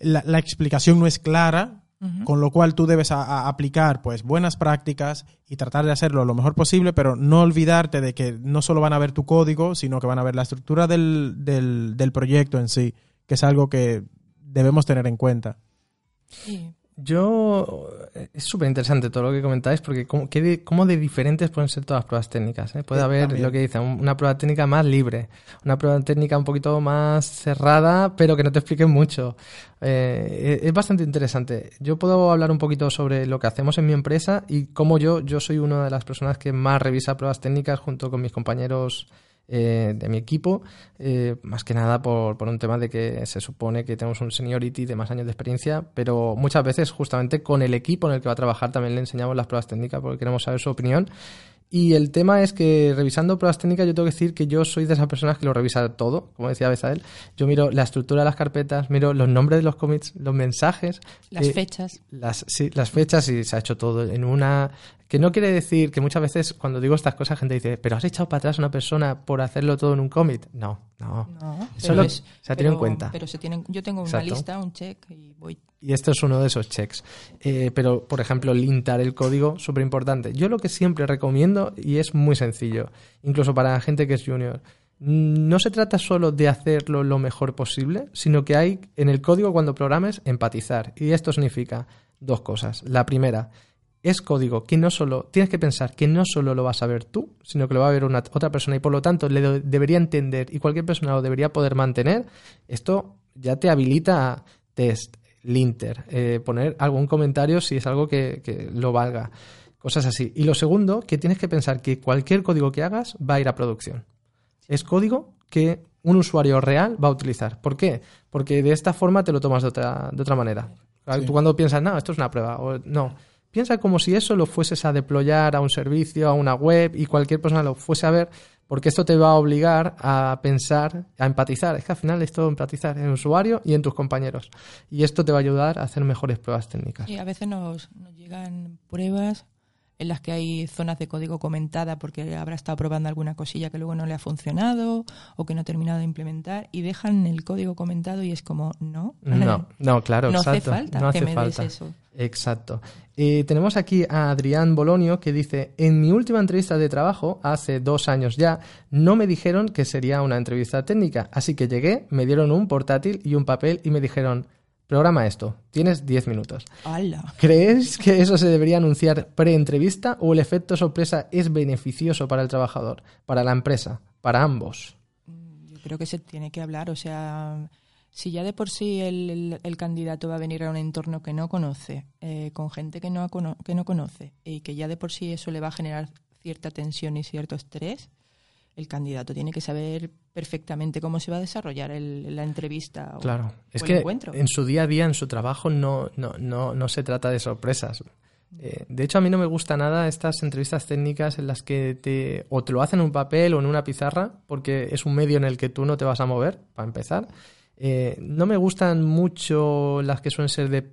La, la explicación no es clara, con lo cual tú debes a- a aplicar pues buenas prácticas y tratar de hacerlo lo mejor posible, pero no olvidarte de que no solo van a ver tu código, sino que van a ver la estructura del, del, del proyecto en sí, que es algo que debemos tener en cuenta. Sí. Yo es súper interesante todo lo que comentáis porque cómo, de, cómo de diferentes pueden ser todas las pruebas técnicas. ¿eh? Puede Sí, haber también. lo que dicen, una prueba técnica más libre, una prueba técnica un poquito más cerrada, pero que no te explique mucho. Eh, es bastante interesante. Yo puedo hablar un poquito sobre lo que hacemos en mi empresa y cómo yo, yo soy una de las personas que más revisa pruebas técnicas junto con mis compañeros eh, de mi equipo, eh, más que nada por, por un tema de que se supone que tenemos un seniority de más años de experiencia, pero muchas veces justamente con el equipo en el que va a trabajar también le enseñamos las pruebas técnicas porque queremos saber su opinión. Y el tema es que revisando pruebas técnicas yo tengo que decir que yo soy de esas personas que lo revisa todo, como decía Besael. Yo miro la estructura de las carpetas, miro los nombres de los commits, los mensajes. Las eh, fechas. las, sí, las fechas y se ha hecho todo en una... Que no quiere decir que muchas veces cuando digo estas cosas gente dice, pero has echado para atrás a una persona por hacerlo todo en un commit. No, no. No, Eso pero lo- es- se ha tenido en cuenta. Pero se tienen, yo tengo una lista, un check y voy. Y esto es uno de esos checks. Eh, pero, por ejemplo, lintar el código, súper importante. Yo lo que siempre recomiendo, y es muy sencillo, incluso para la gente que es junior, no se trata solo de hacerlo lo mejor posible, sino que hay en el código cuando programes empatizar. Y esto significa dos cosas. La primera, es código que no solo, tienes que pensar que no solo lo vas a ver tú, sino que lo va a ver una, otra persona y por lo tanto le do- debería entender y cualquier persona lo debería poder mantener. Esto ya te habilita a test, linter, eh, poner algún comentario si es algo que, que lo valga, cosas así. Y lo segundo, que tienes que pensar que cualquier código que hagas va a ir a producción. Es código que un usuario real va a utilizar. ¿Por qué? Porque de esta forma te lo tomas de otra, de otra manera. Sí. Tú cuando piensas, no, esto es una prueba, o no. Piensa como si eso lo fueses a deployar a un servicio, a una web y cualquier persona lo fuese a ver, porque esto te va a obligar a pensar, a empatizar. Es que al final es todo empatizar en el usuario y en tus compañeros. Y esto te va a ayudar a hacer mejores pruebas técnicas. Y a veces nos, nos llegan pruebas en las que hay zonas de código comentada porque habrá estado probando alguna cosilla que luego no le ha funcionado o que no ha terminado de implementar y dejan el código comentado y es como, no, No, no, claro, no hace exacto. falta no que hace me falta. des eso. Exacto. Eh, tenemos aquí a Adrián Bolonio que dice, en mi última entrevista de trabajo, hace dos años ya, no me dijeron que sería una entrevista técnica, así que llegué, me dieron un portátil y un papel y me dijeron, programa esto, tienes 10 minutos. ¡Hala! ¿Crees que eso se debería anunciar pre-entrevista o el efecto sorpresa es beneficioso para el trabajador, para la empresa, para ambos? Yo creo que se tiene que hablar, o sea, si ya de por sí el, el- el candidato va a venir a un entorno que no conoce, eh, con gente que no, que no conoce, y que ya de por sí eso le va a generar cierta tensión y cierto estrés, el candidato tiene que saber perfectamente cómo se va a desarrollar el- la entrevista o, Claro, es o el que encuentro. en su día a día, en su trabajo, no, no, no, no se trata de sorpresas. Eh, de hecho, a mí no me gusta nada estas entrevistas técnicas en las que te, o te lo hacen en un papel o en una pizarra, porque es un medio en el que tú no te vas a mover, para empezar. Eh, no me gustan mucho las que suelen ser de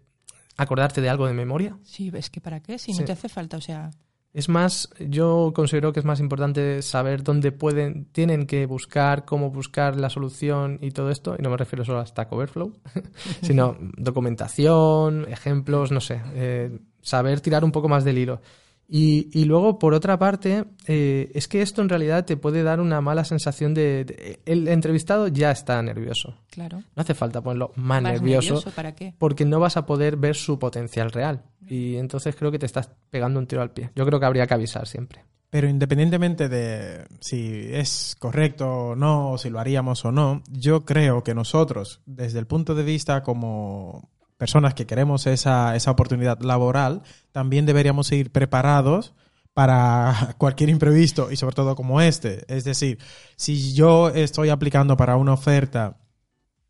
acordarte de algo de memoria. Sí, es que para qué, si Sí. no te hace falta, o sea, Es más, yo considero que es más importante saber dónde pueden, tienen que buscar, cómo buscar la solución y todo esto. Y no me refiero solo a Stack Overflow, sino documentación, ejemplos, no sé, eh, saber tirar un poco más del hilo. Y, y luego, por otra parte, eh, es que esto en realidad te puede dar una mala sensación de, de- El entrevistado ya está nervioso. claro. No hace falta ponerlo más, Más nervioso ¿Para qué? porque no vas a poder ver su potencial real. Y entonces creo que te estás pegando un tiro al pie. Yo creo que habría que avisar siempre. Pero independientemente de si es correcto o no, o si lo haríamos o no, yo creo que nosotros, desde el punto de vista como personas que queremos esa, esa oportunidad laboral, también deberíamos ir preparados para cualquier imprevisto y sobre todo como este. Es decir, si yo estoy aplicando para una oferta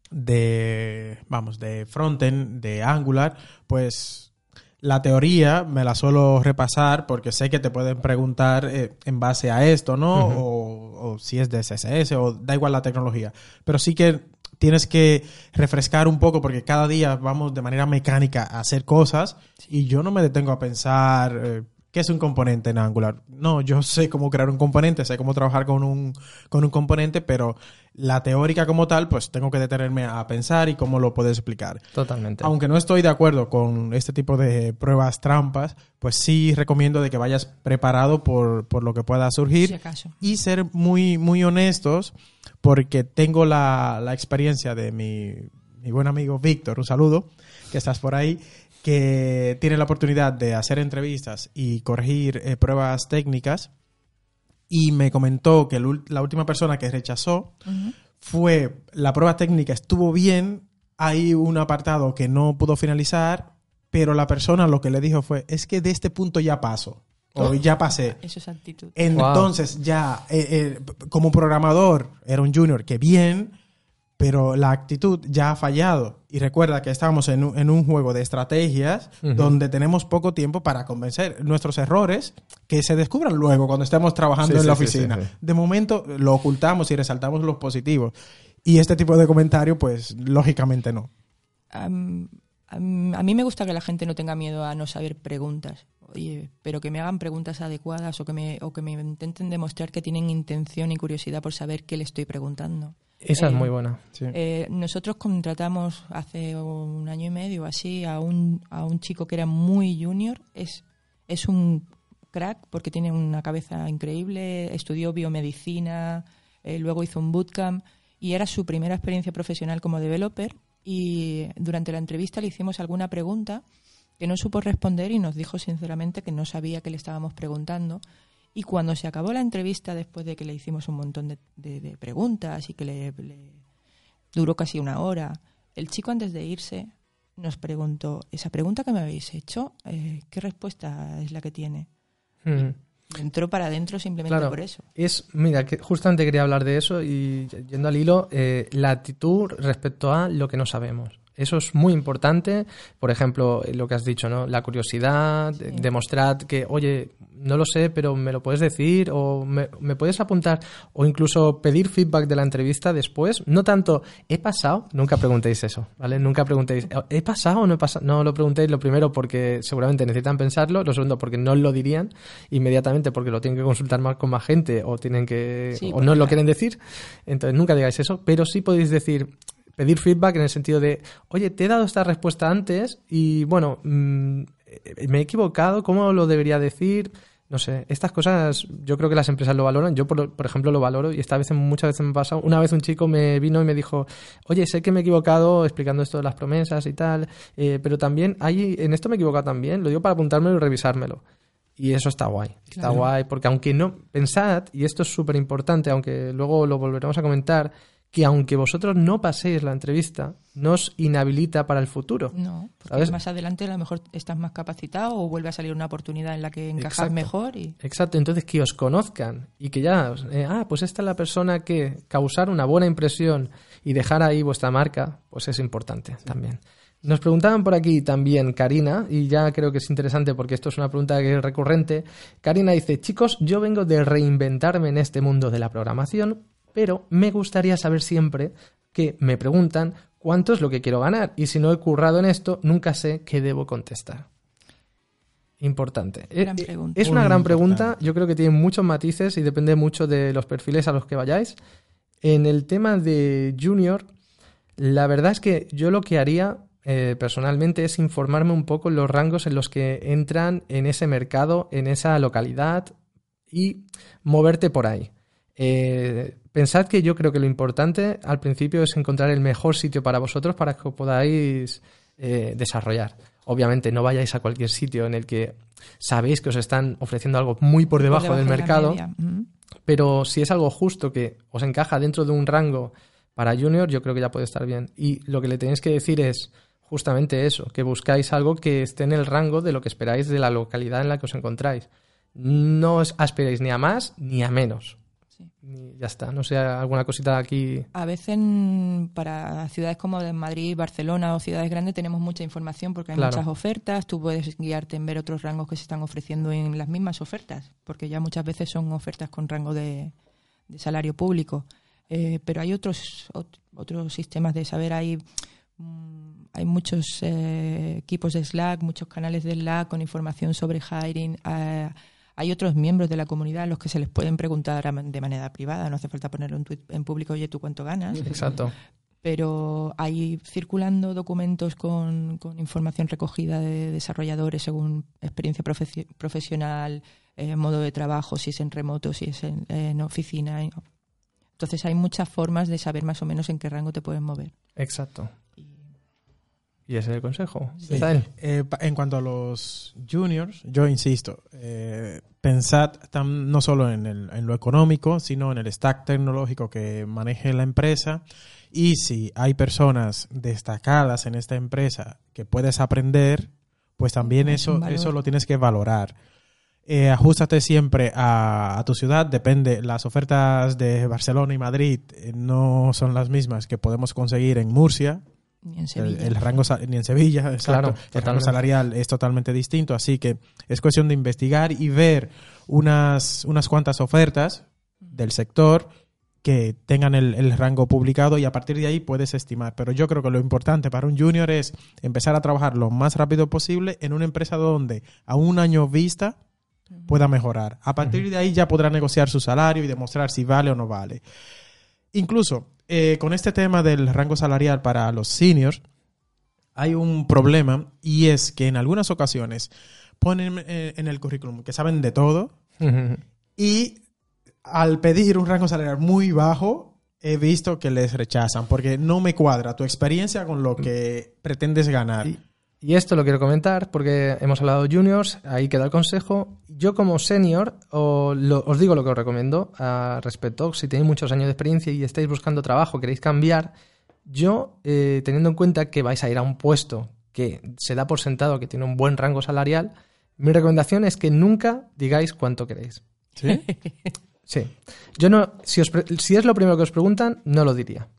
de, vamos, de frontend, de Angular, pues la teoría me la suelo repasar porque sé que te pueden preguntar eh, en base a esto, ¿no? O, o si es de CSS o da igual la tecnología. Pero sí que tienes que refrescar un poco porque cada día vamos de manera mecánica a hacer cosas y yo no me detengo a pensar eh, qué es un componente en Angular. No, yo sé cómo crear un componente, sé cómo trabajar con un, con un componente, pero la teórica como tal, pues tengo que detenerme a pensar y cómo lo puedo explicar. Totalmente. Aunque no estoy de acuerdo con este tipo de pruebas trampas, pues sí recomiendo de que vayas preparado por, por lo que pueda surgir Si acaso. y ser muy, muy honestos porque tengo la, la experiencia de mi, mi buen amigo Víctor, un saludo, que estás por ahí, que tiene la oportunidad de hacer entrevistas y corregir eh, pruebas técnicas y me comentó que el la última persona que rechazó fue la prueba técnica estuvo bien, hay un apartado que no pudo finalizar, pero la persona lo que le dijo fue, es que de este punto ya paso, o ya pasé. Eso es actitud. Entonces ya, eh, eh, como programador, era un junior que bien, pero la actitud ya ha fallado. Y recuerda que estamos en un, en un juego de estrategias donde tenemos poco tiempo para convencer nuestros errores que se descubran luego cuando estemos trabajando Sí, en la sí, oficina. sí, sí. De momento lo ocultamos y resaltamos los positivos. Y este tipo de comentario, pues lógicamente no. A mí me gusta que la gente no tenga miedo a no saber preguntas, oye, pero que me hagan preguntas adecuadas o que me, o que me intenten demostrar que tienen intención y curiosidad por saber qué le estoy preguntando. Esa es Eh, muy buena. Eh, nosotros contratamos hace un año y medio así a un, a un chico que era muy junior. Es, es un crack porque tiene una cabeza increíble. Estudió biomedicina, eh, luego hizo un bootcamp y era su primera experiencia profesional como developer. Y durante la entrevista le hicimos alguna pregunta que no supo responder y nos dijo sinceramente que no sabía qué le estábamos preguntando. Y cuando se acabó la entrevista, después de que le hicimos un montón de, de- de preguntas y que le, le- duró casi una hora, el chico antes de irse nos preguntó, esa pregunta que me habéis hecho, eh, ¿qué respuesta es la que tiene? Mm. Entró para adentro simplemente Claro. por eso. Es, mira, que justamente quería hablar de eso y yendo al hilo, eh, la actitud respecto a lo que no sabemos. Eso es muy importante. Por ejemplo, lo que has dicho, ¿no? La curiosidad, de- demostrar que, oye, no lo sé, pero me lo puedes decir o me, me puedes apuntar o incluso pedir feedback de la entrevista después. No tanto, he pasado, nunca preguntéis eso, ¿vale? Nunca preguntéis, ¿he pasado o no he pasado? No lo preguntéis lo primero porque seguramente necesitan pensarlo, lo segundo porque no lo dirían inmediatamente porque lo tienen que consultar más con más gente o tienen que Sí, o no lo quieren decir. Entonces nunca digáis eso, pero sí podéis decir pedir feedback en el sentido de, oye, te he dado esta respuesta antes y bueno, mm, eh, me he equivocado, ¿cómo lo debería decir? No sé, estas cosas yo creo que las empresas lo valoran. Yo, por, por ejemplo, lo valoro y esta vez muchas veces me ha pasado. Una vez un chico me vino y me dijo, oye, sé que me he equivocado explicando esto de las promesas y tal, eh, pero también hay, en esto me he equivocado también, lo digo para apuntármelo y revisármelo. Y eso está guay. Está Claro. guay, porque aunque no, pensad, y esto es súper importante, aunque luego lo volveremos a comentar, que aunque vosotros no paséis la entrevista, no os inhabilita para el futuro. No, porque ¿Sabes? más adelante a lo mejor estás más capacitado o vuelve a salir una oportunidad en la que encajas Exacto. mejor y Exacto, entonces que os conozcan y que ya, eh, ah, pues esta es la persona que causar una buena impresión y dejar ahí vuestra marca, pues es importante también. Nos preguntaban por aquí también Karina, y ya creo que es interesante porque esto es una pregunta que es recurrente. Karina dice, chicos, yo vengo de reinventarme en este mundo de la programación, pero me gustaría saber siempre que me preguntan cuánto es lo que quiero ganar y si no he currado en esto, nunca sé qué debo contestar. Importante. Gran Eh. Es una Muy gran importante. pregunta. Yo creo que tiene muchos matices y depende mucho de los perfiles a los que vayáis. En el tema de Junior, la verdad es que yo lo que haría eh, personalmente es informarme un poco en los rangos en los que entran en ese mercado, en esa localidad y moverte por ahí. Eh, pensad que yo creo que lo importante al principio es encontrar el mejor sitio para vosotros para que os podáis eh, desarrollar. Obviamente no vayáis a cualquier sitio en el que sabéis que os están ofreciendo algo muy por debajo, por del de mercado, pero si es algo justo que os encaja dentro de un rango para junior, yo creo que ya puede estar bien. Y lo que le tenéis que decir es justamente eso, que buscáis algo que esté en el rango de lo que esperáis de la localidad en la que os encontráis. No os aspiréis ni a más ni a menos. Ya está, no sé, alguna cosita aquí. A veces mm, para ciudades como Madrid, Barcelona o ciudades grandes tenemos mucha información porque hay Claro. muchas ofertas. Tú puedes guiarte en ver otros rangos que se están ofreciendo en las mismas ofertas, porque ya muchas veces son ofertas con rango de, de salario público. Eh, pero hay otros ot- otros sistemas de saber. Hay mm, hay muchos eh, equipos de Slack, muchos canales de Slack con información sobre hiring. eh, hay otros miembros de la comunidad a los que se les pueden preguntar de manera privada. No hace falta ponerlo en, tuit- en público, oye, ¿tú cuánto ganas? Exacto. pero hay circulando documentos con, con información recogida de desarrolladores según experiencia profesi- profesional, eh, modo de trabajo, si es en remoto, si es en, en oficina. Entonces hay muchas formas de saber más o menos en qué rango te puedes mover. Exacto. Y ese es el consejo. Sí. Está él. Eh, en cuanto a los juniors, yo insisto, eh, pensad tam- no solo en, el- en lo económico, sino en el stack tecnológico que maneje la empresa. Y si hay personas destacadas en esta empresa que puedes aprender, pues también Es eso, eso lo tienes que valorar. Eh, ajustate siempre a, a tu ciudad, depende. Las ofertas de Barcelona y Madrid eh, no son las mismas que podemos conseguir en Murcia, Ni en el, Sevilla. el rango ni en Sevilla, exacto. Claro, el rango salarial es totalmente distinto, así que es cuestión de investigar y ver unas, unas cuantas ofertas del sector que tengan el, el rango publicado y a partir de ahí puedes estimar. Pero yo creo que lo importante para un junior es empezar a trabajar lo más rápido posible en una empresa donde a un año vista pueda mejorar. A partir de ahí ya podrá negociar su salario y demostrar si vale o no vale. Incluso eh, con este tema del rango salarial para los seniors, hay un problema y es que en algunas ocasiones ponen eh, en el currículum que saben de todo y al pedir un rango salarial muy bajo he visto que les rechazan porque no me cuadra tu experiencia con lo que pretendes ganar. Y, y esto lo quiero comentar porque hemos hablado de juniors, ahí queda el consejo. Yo como senior o lo- os digo lo que os recomiendo al respecto. Si tenéis muchos años de experiencia y estáis buscando trabajo, queréis cambiar, yo eh, teniendo en cuenta que vais a ir a un puesto que se da por sentado que tiene un buen rango salarial, mi recomendación es que nunca digáis cuánto queréis. ¿Sí? Sí. Yo no, si, os si es lo primero que os preguntan, no lo diría.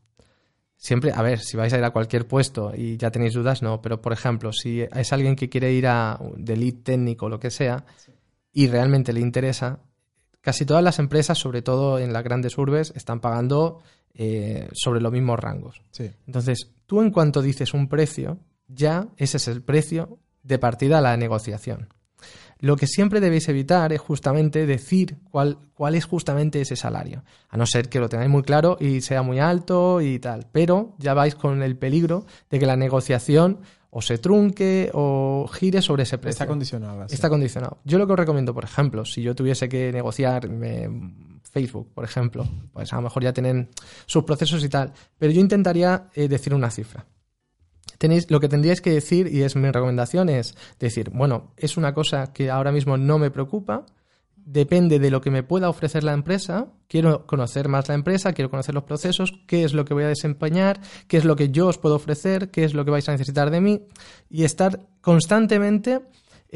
Siempre, a ver, si vais a ir a cualquier puesto y ya tenéis dudas, no. Pero, por ejemplo, si es alguien que quiere ir a de lead técnico o lo que sea y realmente le interesa, casi todas las empresas, sobre todo en las grandes urbes, están pagando eh, sobre los mismos rangos. Sí. Entonces, tú en cuanto dices un precio, ya ese es el precio de partida a la negociación. Lo que siempre debéis evitar es justamente decir cuál, cuál es justamente ese salario. A no ser que lo tengáis muy claro y sea muy alto y tal. Pero ya vais con el peligro de que la negociación o se trunque o gire sobre ese precio. Está condicionada. sí. Está condicionado. Yo lo que os recomiendo, por ejemplo, si yo tuviese que negociar Facebook, por ejemplo, pues a lo mejor ya tienen sus procesos y tal, pero yo intentaría eh, decir una cifra. Tenéis, lo que tendríais que decir, y es mi recomendación, es decir, bueno, es una cosa que ahora mismo no me preocupa, depende de lo que me pueda ofrecer la empresa, quiero conocer más la empresa, quiero conocer los procesos, qué es lo que voy a desempeñar, qué es lo que yo os puedo ofrecer, qué es lo que vais a necesitar de mí, y estar constantemente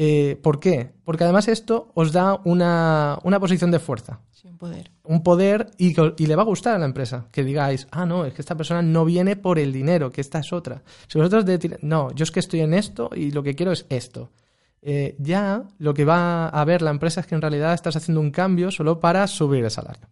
eh, ¿Por qué? Porque además esto os da una, una posición de fuerza, Sí, un poder. un poder y, le va a gustar a la empresa. Que digáis, ah, no, es que esta persona no viene por el dinero, que esta es otra. Si vosotros de- no, yo es que estoy en esto y lo que quiero es esto. Eh, ya lo que va a ver la empresa es que en realidad estás haciendo un cambio solo para subir el salario.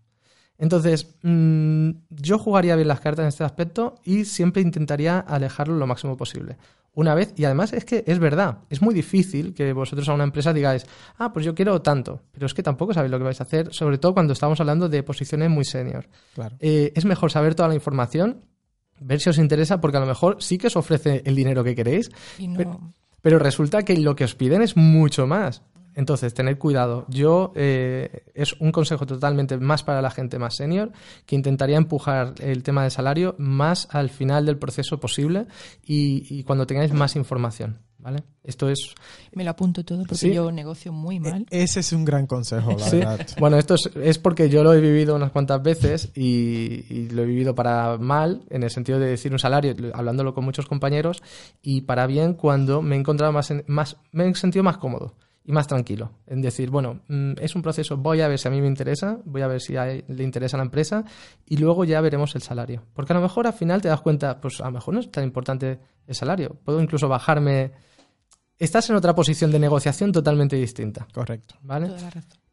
Entonces, mm, yo jugaría bien las cartas en este aspecto y siempre intentaría alejarlo lo máximo posible. Una vez, y además es que es verdad, es muy difícil que vosotros a una empresa digáis, ah, pues yo quiero tanto, pero es que tampoco sabéis lo que vais a hacer, sobre todo cuando estamos hablando de posiciones muy senior. Claro. Eh, es mejor saber toda la información, ver si os interesa, porque a lo mejor sí que os ofrece el dinero que queréis, Y no, Pero- pero resulta que lo que os piden es mucho más. Entonces, tened cuidado. Yo, eh, es un consejo totalmente más para la gente más senior, que intentaría empujar el tema de salario más al final del proceso posible y, y cuando tengáis más información. ¿Vale? Esto es. me lo apunto todo porque Sí. yo negocio muy mal. E- Ese es un gran consejo, la Sí. verdad. Bueno, esto es, es porque yo lo he vivido unas cuantas veces y, y lo he vivido para mal, en el sentido de decir un salario, hablándolo con muchos compañeros, y para bien cuando me he encontrado más, en- más me he sentido más cómodo y más tranquilo. En decir, bueno, mm, es un proceso, voy a ver si a mí me interesa, voy a ver si a- le interesa a la empresa y luego ya veremos el salario. Porque a lo mejor al final te das cuenta, pues a lo mejor no es tan importante el salario. Puedo incluso bajarme. Estás en otra posición de negociación totalmente distinta. Correcto. ¿Vale?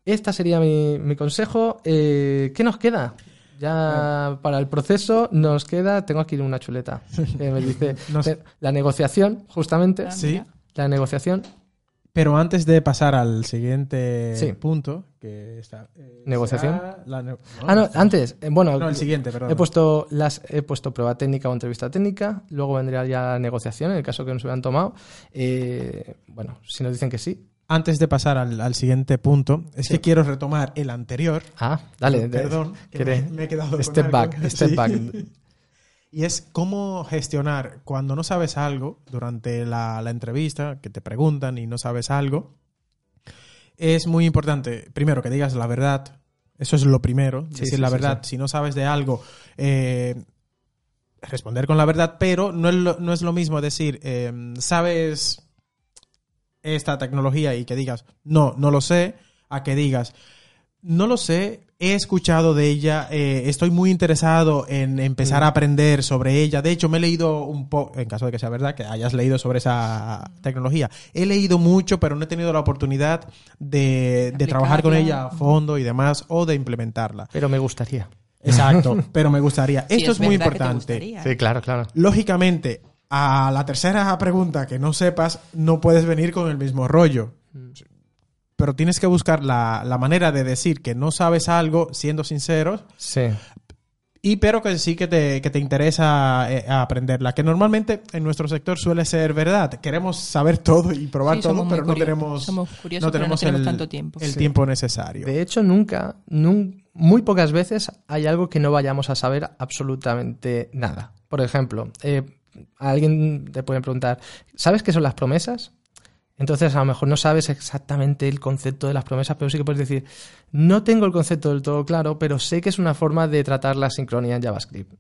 Este sería mi, mi consejo. Eh, ¿Qué nos queda? Ya para el proceso nos queda, tengo aquí una chuleta que me dice Nos- la negociación, justamente, Ah, Sí. la negociación, Pero antes de pasar al siguiente Sí. punto, que está... eh, Negociación. la ne- ah no, antes, eh, bueno, No, el siguiente, perdón. he puesto las he puesto prueba técnica o entrevista técnica, luego vendría ya la negociación en el caso que nos hubieran tomado. Eh, bueno, si nos dicen que sí, Antes de pasar al, al siguiente punto, es Sí. que quiero retomar el anterior. ah, dale, Perdón, que me, me he quedado con step algo. back, step Sí. back. Y es cómo gestionar cuando no sabes algo durante la, la entrevista, que te preguntan y no sabes algo. Es muy importante, primero, que digas la verdad. Eso es lo primero, Sí, decir sí, la sí, verdad. Si no sabes de algo, eh, responder con la verdad, pero no es lo, no es lo mismo decir, eh, sabes esta tecnología y que digas, no, no lo sé, a que digas, no lo sé, he escuchado de ella, eh, estoy muy interesado en empezar a aprender sobre ella. De hecho, me he leído un poco, en caso de que sea verdad, que hayas leído sobre esa tecnología. He leído mucho, pero no he tenido la oportunidad de, de trabajar con ella a fondo y demás, o de implementarla. Pero me gustaría. Exacto, pero me gustaría. Sí, Esto es, muy importante. gustaría. Sí, claro, claro. Lógicamente, a la tercera pregunta que no sepas, no puedes venir con el mismo rollo. Pero tienes que buscar la, la manera de decir que no sabes algo siendo sinceros, Sí. y pero que sí que te, que te interesa eh, aprenderla. Que normalmente en nuestro sector suele ser verdad. Queremos saber todo y probar Sí, todo, pero no tenemos, Somos curiosos, no pero no tenemos el, tanto tiempo. el Sí. tiempo necesario. De hecho, nunca, nun- muy pocas veces hay algo que no vayamos a saber absolutamente nada. Por ejemplo, eh, a alguien te puede preguntar, ¿sabes qué son las promesas? Entonces, a lo mejor no sabes exactamente el concepto de las promesas, pero sí que puedes decir, no tengo el concepto del todo claro, pero sé que es una forma de tratar la sincronía en JavaScript.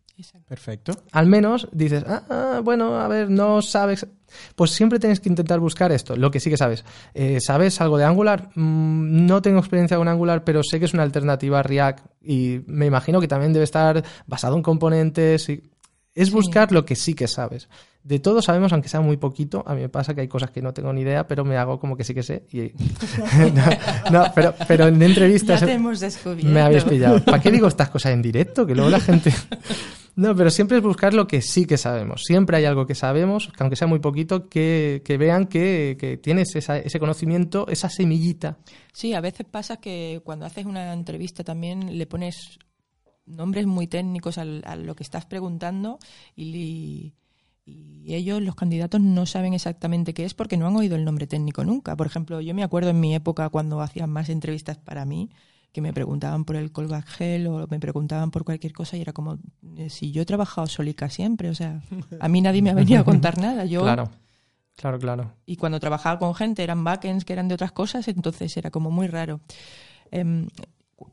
Perfecto. Al menos dices, ah, ah, bueno, a ver, no sabes. Pues siempre tienes que intentar buscar esto, lo que sí que sabes. Eh, ¿Sabes algo de Angular? Mm, no tengo experiencia con Angular, pero sé que es una alternativa a React y me imagino que también debe estar basado en componentes. Y... Es Sí. buscar lo que sí que sabes. De todo sabemos, aunque sea muy poquito. A mí me pasa que hay cosas que no tengo ni idea, pero me hago como que sí que sé. Y... no, no, pero, pero en Ya entrevistas... te hemos descubierto. Me habéis pillado. ¿Para qué digo estas cosas en directo? Que luego la gente... No, pero siempre es buscar lo que sí que sabemos. Siempre hay algo que sabemos, que aunque sea muy poquito, que, que vean que, que tienes esa- ese conocimiento, esa semillita. Sí, a veces pasa que cuando haces una entrevista también le pones nombres muy técnicos al- a lo que estás preguntando y, y ellos, los candidatos, no saben exactamente qué es porque no han oído el nombre técnico nunca. Por ejemplo, yo me acuerdo en mi época cuando hacían más entrevistas para mí que me preguntaban por el callback gel o me preguntaban por cualquier cosa y era como eh, si yo he trabajado solica siempre, o sea, a mí nadie me ha venido a contar nada. Yo Claro, claro, claro. y cuando trabajaba con gente eran backends que eran de otras cosas, entonces era como muy raro. Em,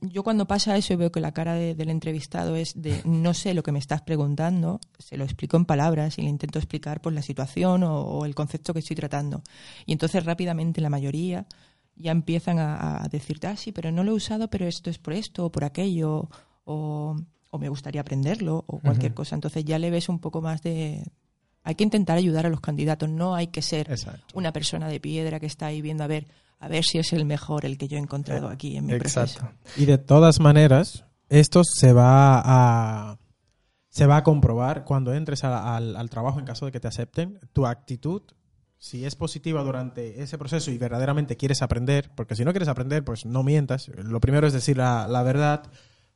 yo cuando pasa eso y veo que la cara de- del entrevistado es de no sé lo que me estás preguntando, se lo explico en palabras y le intento explicar pues, la situación o, o el concepto que estoy tratando. Y entonces rápidamente la mayoría ya empiezan a, a decirte, ah, sí, pero no lo he usado, pero esto es por esto o por aquello, o, o me gustaría aprenderlo, o cualquier cosa. Entonces ya le ves un poco más de... Hay que intentar ayudar a los candidatos, no hay que ser Exacto. una persona de piedra que está ahí viendo a ver a ver si es el mejor el que yo he encontrado aquí en mi proceso. Exacto. Y de todas maneras, esto se va a se va a comprobar cuando entres a- al, al trabajo en caso de que te acepten. Tu actitud, si es positiva durante ese proceso y verdaderamente quieres aprender, porque si no quieres aprender, pues no mientas. Lo primero es decir la, la verdad,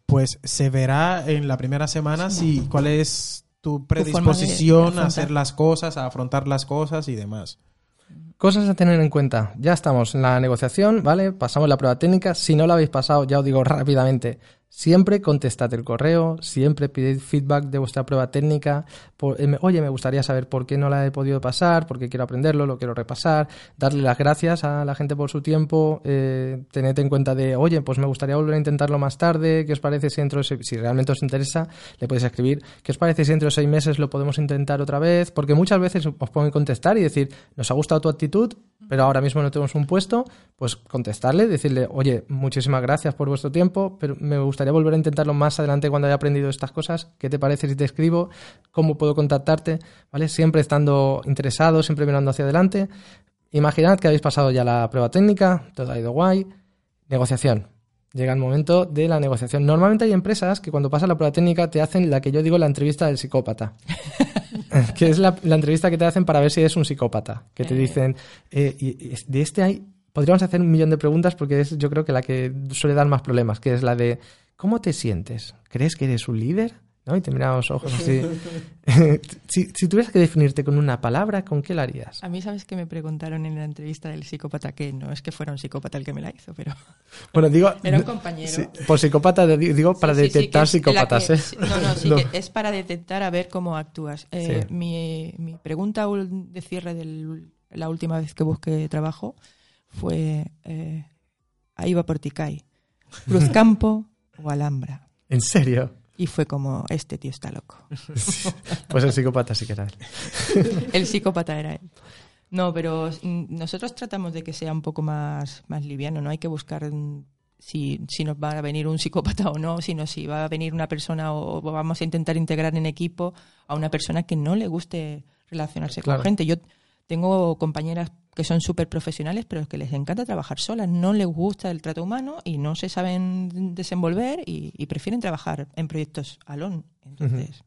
pues se verá en la primera semana si cuál es tu de predisposición a hacer las cosas, a afrontar las cosas y demás. Cosas a tener en cuenta. Ya estamos en la negociación, ¿vale? Pasamos la prueba técnica. Si no la habéis pasado, ya os digo rápidamente. Siempre contestad el correo, siempre pidid feedback de vuestra prueba técnica. Por- eh, oye, me gustaría saber por qué no la he podido pasar, por qué quiero aprenderlo, lo quiero repasar. Darle las gracias a la gente por su tiempo. Eh, tened en cuenta de, oye, pues me gustaría volver a intentarlo más tarde. ¿Qué os parece si si realmente os interesa, le podéis escribir. ¿Qué os parece si dentro de seis meses lo podemos intentar otra vez? Porque muchas veces os pueden contestar y decir, nos ha gustado tu actitud, pero ahora mismo no tenemos un puesto, pues contestarle, decirle, oye, muchísimas gracias por vuestro tiempo, pero me gustaría volver a intentarlo más adelante cuando haya aprendido estas cosas. ¿Qué te parece si te escribo? ¿Cómo puedo contactarte? ¿Vale? Siempre estando interesado, siempre mirando hacia adelante. Imaginad que habéis pasado ya la prueba técnica, todo ha ido guay. Negociación. Llega el momento de la negociación. Normalmente hay empresas que cuando pasa la prueba técnica te hacen la que yo digo la entrevista del psicópata. que es la, la entrevista que te hacen para ver si eres un psicópata. Que te Eh. dicen, eh, y- y es- de este hay, podríamos hacer un millón de preguntas porque es yo creo que la que suele dar más problemas, que es la de, ¿cómo te sientes? ¿Crees que eres un líder? ¿no? Y te miraba los ojos así. si, si tuvieras que definirte con una palabra, ¿con qué la harías? A mí, ¿sabes que me preguntaron en la entrevista del psicópata? Que no es que fuera un psicópata el que me la hizo, pero... Bueno, digo... Era un compañero. Sí, por psicópata, digo para Sí, sí, sí, detectar psicópatas, que- ¿eh? No, no, sí, No. que es para detectar a ver cómo actúas. Eh, Sí. mi, mi pregunta de cierre de la última vez que busqué trabajo fue, eh, ahí va por Ticay, Cruzcampo o Alhambra. ¿En serio? Y fue como, este tío está loco. Pues el psicópata sí que era él. El psicópata era él. No, pero nosotros tratamos de que sea un poco más, más liviano, no hay que buscar mm, si, si nos va a venir un psicópata o no, sino si va a venir una persona o, o vamos a intentar integrar en equipo a una persona que no le guste relacionarse Claro. con gente. Yo tengo compañeras que son súper profesionales, pero que les encanta trabajar solas, no les gusta el trato humano y no se saben desenvolver y, y prefieren trabajar en proyectos alone. Entonces,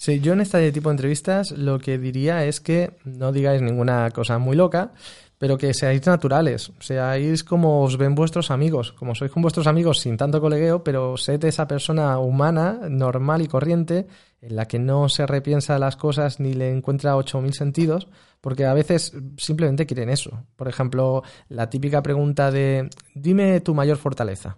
Sí, yo en este tipo de entrevistas lo que diría es que no digáis ninguna cosa muy loca, pero que seáis naturales, seáis como os ven vuestros amigos, como sois con vuestros amigos sin tanto colegueo, pero sed esa persona humana, normal y corriente, en la que no se repiensa las cosas ni le encuentra 8.000 sentidos, porque a veces simplemente quieren eso. Por ejemplo, la típica pregunta de, dime tu mayor fortaleza.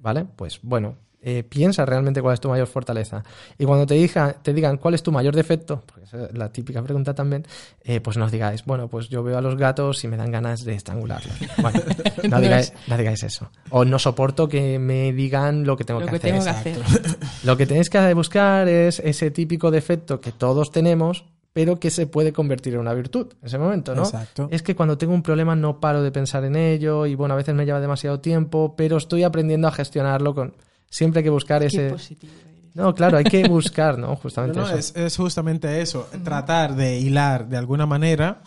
¿Vale? Pues bueno, eh, piensa realmente cuál es tu mayor fortaleza. Y cuando te, diga, te digan cuál es tu mayor defecto, porque esa es la típica pregunta también, eh, pues no os digáis, bueno, pues yo veo a los gatos y me dan ganas de estrangularlos. Bueno, no, digáis, no digáis eso. O no soporto que me digan lo que tengo lo que que hacer. tengo que hacer. Lo que tenéis que buscar es ese típico defecto que todos tenemos, pero que se puede convertir en una virtud en ese momento, ¿no? Exacto. Es que cuando tengo un problema no paro de pensar en ello y bueno, a veces me lleva demasiado tiempo, pero estoy aprendiendo a gestionarlo con... Siempre hay que buscar Qué ese... positivo. No, claro, hay que buscar, ¿no? No, Justamente no, eso. es, es justamente eso, tratar de hilar de alguna manera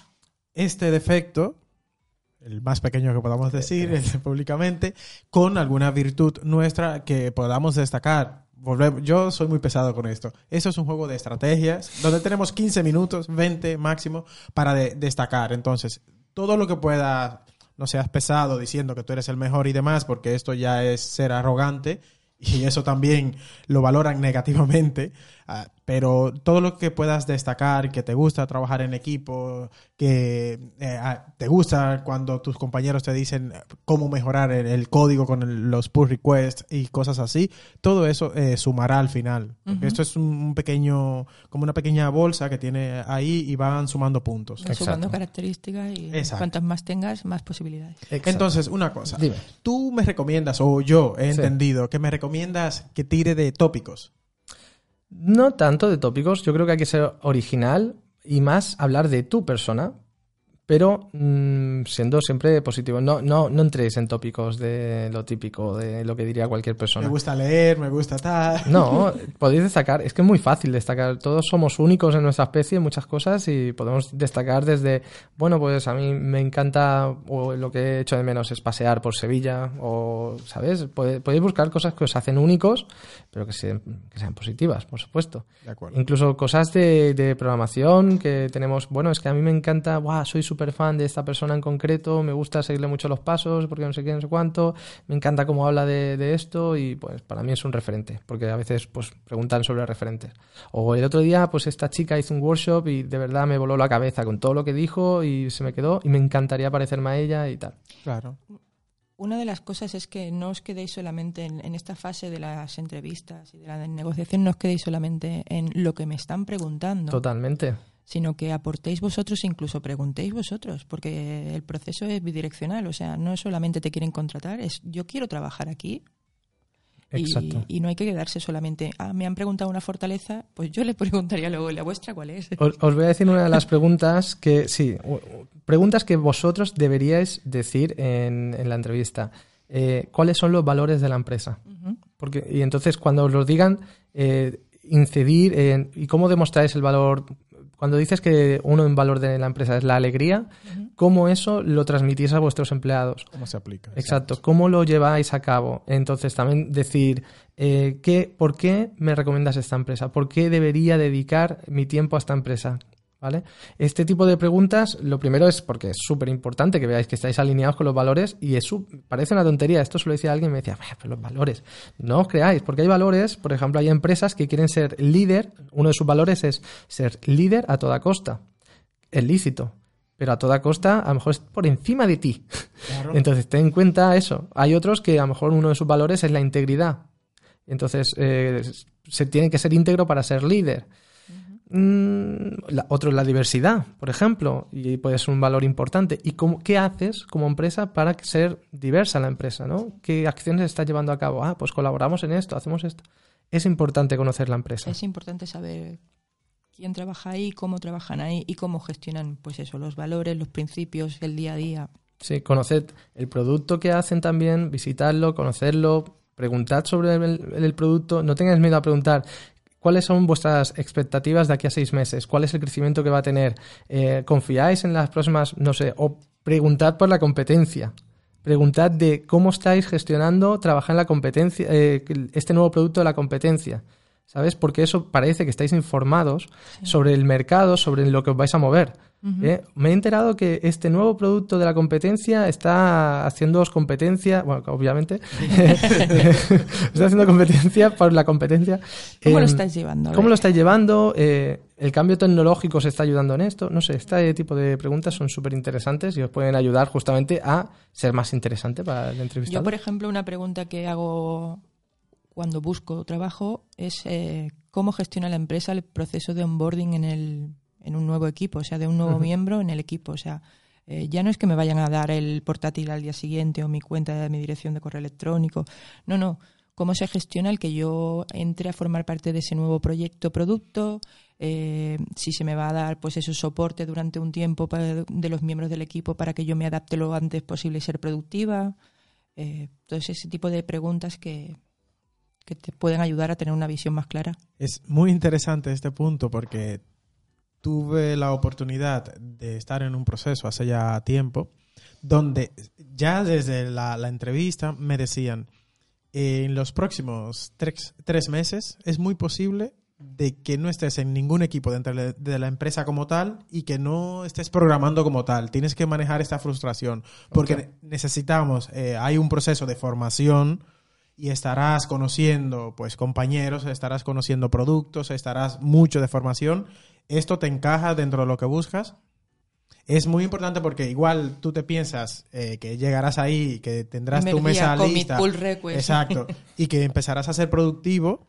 este defecto, el más pequeño que podamos decir públicamente, con alguna virtud nuestra que podamos destacar. Yo soy muy pesado con esto. Esto es un juego de estrategias donde tenemos 15 minutos, 20 máximo, para de- destacar. Entonces, todo lo que pueda, no seas pesado diciendo que tú eres el mejor y demás, porque esto ya es ser arrogante y eso también lo valoran negativamente, ah, pero todo lo que puedas destacar, que te gusta trabajar en equipo, que eh, ah, te gusta cuando tus compañeros te dicen cómo mejorar el, el código con el- los pull requests y cosas así, todo eso eh, sumará al final. Porque Ujú. Esto es un, pequeño, como una pequeña bolsa que tiene ahí y van sumando puntos. Vas sumando Exacto. características y Exacto. cuantas más tengas, más posibilidades. Exacto. Entonces, una cosa. Dime. Tú me recomiendas, o yo he Sí. entendido, que me recomiendas que tire de tópicos. No tanto de tópicos, yo creo que hay que ser original y más hablar de tu persona, pero mm, siendo siempre positivo. No, no, no entréis en tópicos de lo típico, de lo que diría cualquier persona. Me gusta leer, me gusta tal. No, podéis destacar, es que es muy fácil destacar. Todos somos únicos en nuestra especie en muchas cosas y podemos destacar desde, bueno, pues a mí me encanta, o lo que he hecho de menos es pasear por Sevilla, o, ¿sabes? Podéis buscar cosas que os hacen únicos, pero que sean, que sean positivas, por supuesto. De acuerdo. Incluso cosas de, de programación que tenemos, bueno, es que a mí me encanta, Buah, soy súper fan de esta persona en concreto, me gusta seguirle mucho los pasos porque no sé qué, no sé cuánto, me encanta cómo habla de, de esto y pues para mí es un referente, porque a veces pues preguntan sobre referentes. O el otro día pues esta chica hizo un workshop y de verdad me voló la cabeza con todo lo que dijo y se me quedó y me encantaría parecerme a ella y tal. Claro. Una de las cosas es que no os quedéis solamente en, en esta fase de las entrevistas y de la negociación, no os quedéis solamente en lo que me están preguntando, Totalmente. Sino que aportéis vosotros e incluso preguntéis vosotros, porque el proceso es bidireccional, o sea, no solamente te quieren contratar, es yo quiero trabajar aquí. y- Exacto. Y, no hay que quedarse solamente, ah, me han preguntado una fortaleza, pues yo le preguntaría luego, ¿y la vuestra cuál es? Os, os voy a decir una de las preguntas que, sí, preguntas que vosotros deberíais decir en, en la entrevista. Eh, ¿Cuáles son los valores de la empresa? Porque, y entonces, cuando os los digan, eh, incidir en. ¿Y cómo demostráis el valor? Cuando dices que uno en valor de la empresa es la alegría, ¿cómo eso lo transmitís a vuestros empleados? ¿Cómo se aplica? Exacto. ¿Cómo lo lleváis a cabo? Entonces, también decir, eh, ¿qué, ¿por qué me recomiendas esta empresa? ¿Por qué debería dedicar mi tiempo a esta empresa? ¿Vale? Este tipo de preguntas, lo primero es porque es súper importante que veáis que estáis alineados con los valores y eso parece una tontería. Esto se lo decía alguien y me decía, pero los valores, no os creáis, porque hay valores, por ejemplo, hay empresas que quieren ser líder, uno de sus valores es ser líder a toda costa. Es lícito, pero a toda costa a lo mejor es por encima de ti. Entonces, ten en cuenta eso. Hay otros que a lo mejor uno de sus valores es la integridad. Entonces, eh, se tiene que ser íntegro para ser líder. Mm, otro es la diversidad, por ejemplo, y puede ser un valor importante. ¿Y cómo, qué haces como empresa para ser diversa la empresa? ¿no? ¿Qué acciones estás llevando a cabo? Ah, pues colaboramos en esto, hacemos esto. Es importante conocer la empresa. Es importante saber quién trabaja ahí, cómo trabajan ahí y cómo gestionan, pues eso, los valores, los principios, el día a día. Sí, conoced el producto que hacen también, visitarlo, conocerlo, preguntad sobre el, producto, no tengáis miedo a preguntar ¿Cuáles son vuestras expectativas de aquí a seis meses? ¿Cuál es el crecimiento que va a tener? Eh, ¿Confiáis en las próximas, no sé, o preguntad por la competencia? Preguntad de cómo estáis gestionando trabajar en la competencia, eh, este nuevo producto de la competencia. ¿Sabes? Porque eso parece que estáis informados sobre el mercado, sobre lo que os vais a mover. ¿eh? Me he enterado que este nuevo producto de la competencia está haciendo competencia, bueno, obviamente, está haciendo competencia por la competencia. ¿Cómo lo estáis llevando? ¿Cómo lo estáis llevando? Eh, ¿El cambio tecnológico se está ayudando en esto? No sé, este tipo de preguntas son súper interesantes y os pueden ayudar justamente a ser más interesante para el entrevistado. Yo, por ejemplo, una pregunta que hago cuando busco trabajo es eh, cómo gestiona la empresa el proceso de onboarding en el en un nuevo equipo, o sea, de un nuevo miembro en el equipo. O sea, eh, ya no es que me vayan a dar el portátil al día siguiente o mi cuenta de mi dirección de correo electrónico. No, no. Cómo se gestiona el que yo entre a formar parte de ese nuevo proyecto producto, eh, si se me va a dar pues ese soporte durante un tiempo de los miembros del equipo para que yo me adapte lo antes posible y ser productiva. Eh, ese tipo de preguntas que, que te pueden ayudar a tener una visión más clara. Es muy interesante este punto porque tuve la oportunidad de estar en un proceso hace ya tiempo donde ya desde la, entrevista me decían, en los próximos tres, tres, meses es muy posible de que no estés en ningún equipo dentro de la empresa como tal y que no estés programando como tal. Tienes que manejar esta frustración porque necesitamos, eh, hay un proceso de formación y estarás conociendo pues compañeros, estarás conociendo productos, estarás mucho de formación esto te encaja dentro de lo que buscas. Es muy importante porque igual tú te piensas eh, que llegarás ahí, que tendrás tu mesa lista. Exacto. y que empezarás a ser productivo.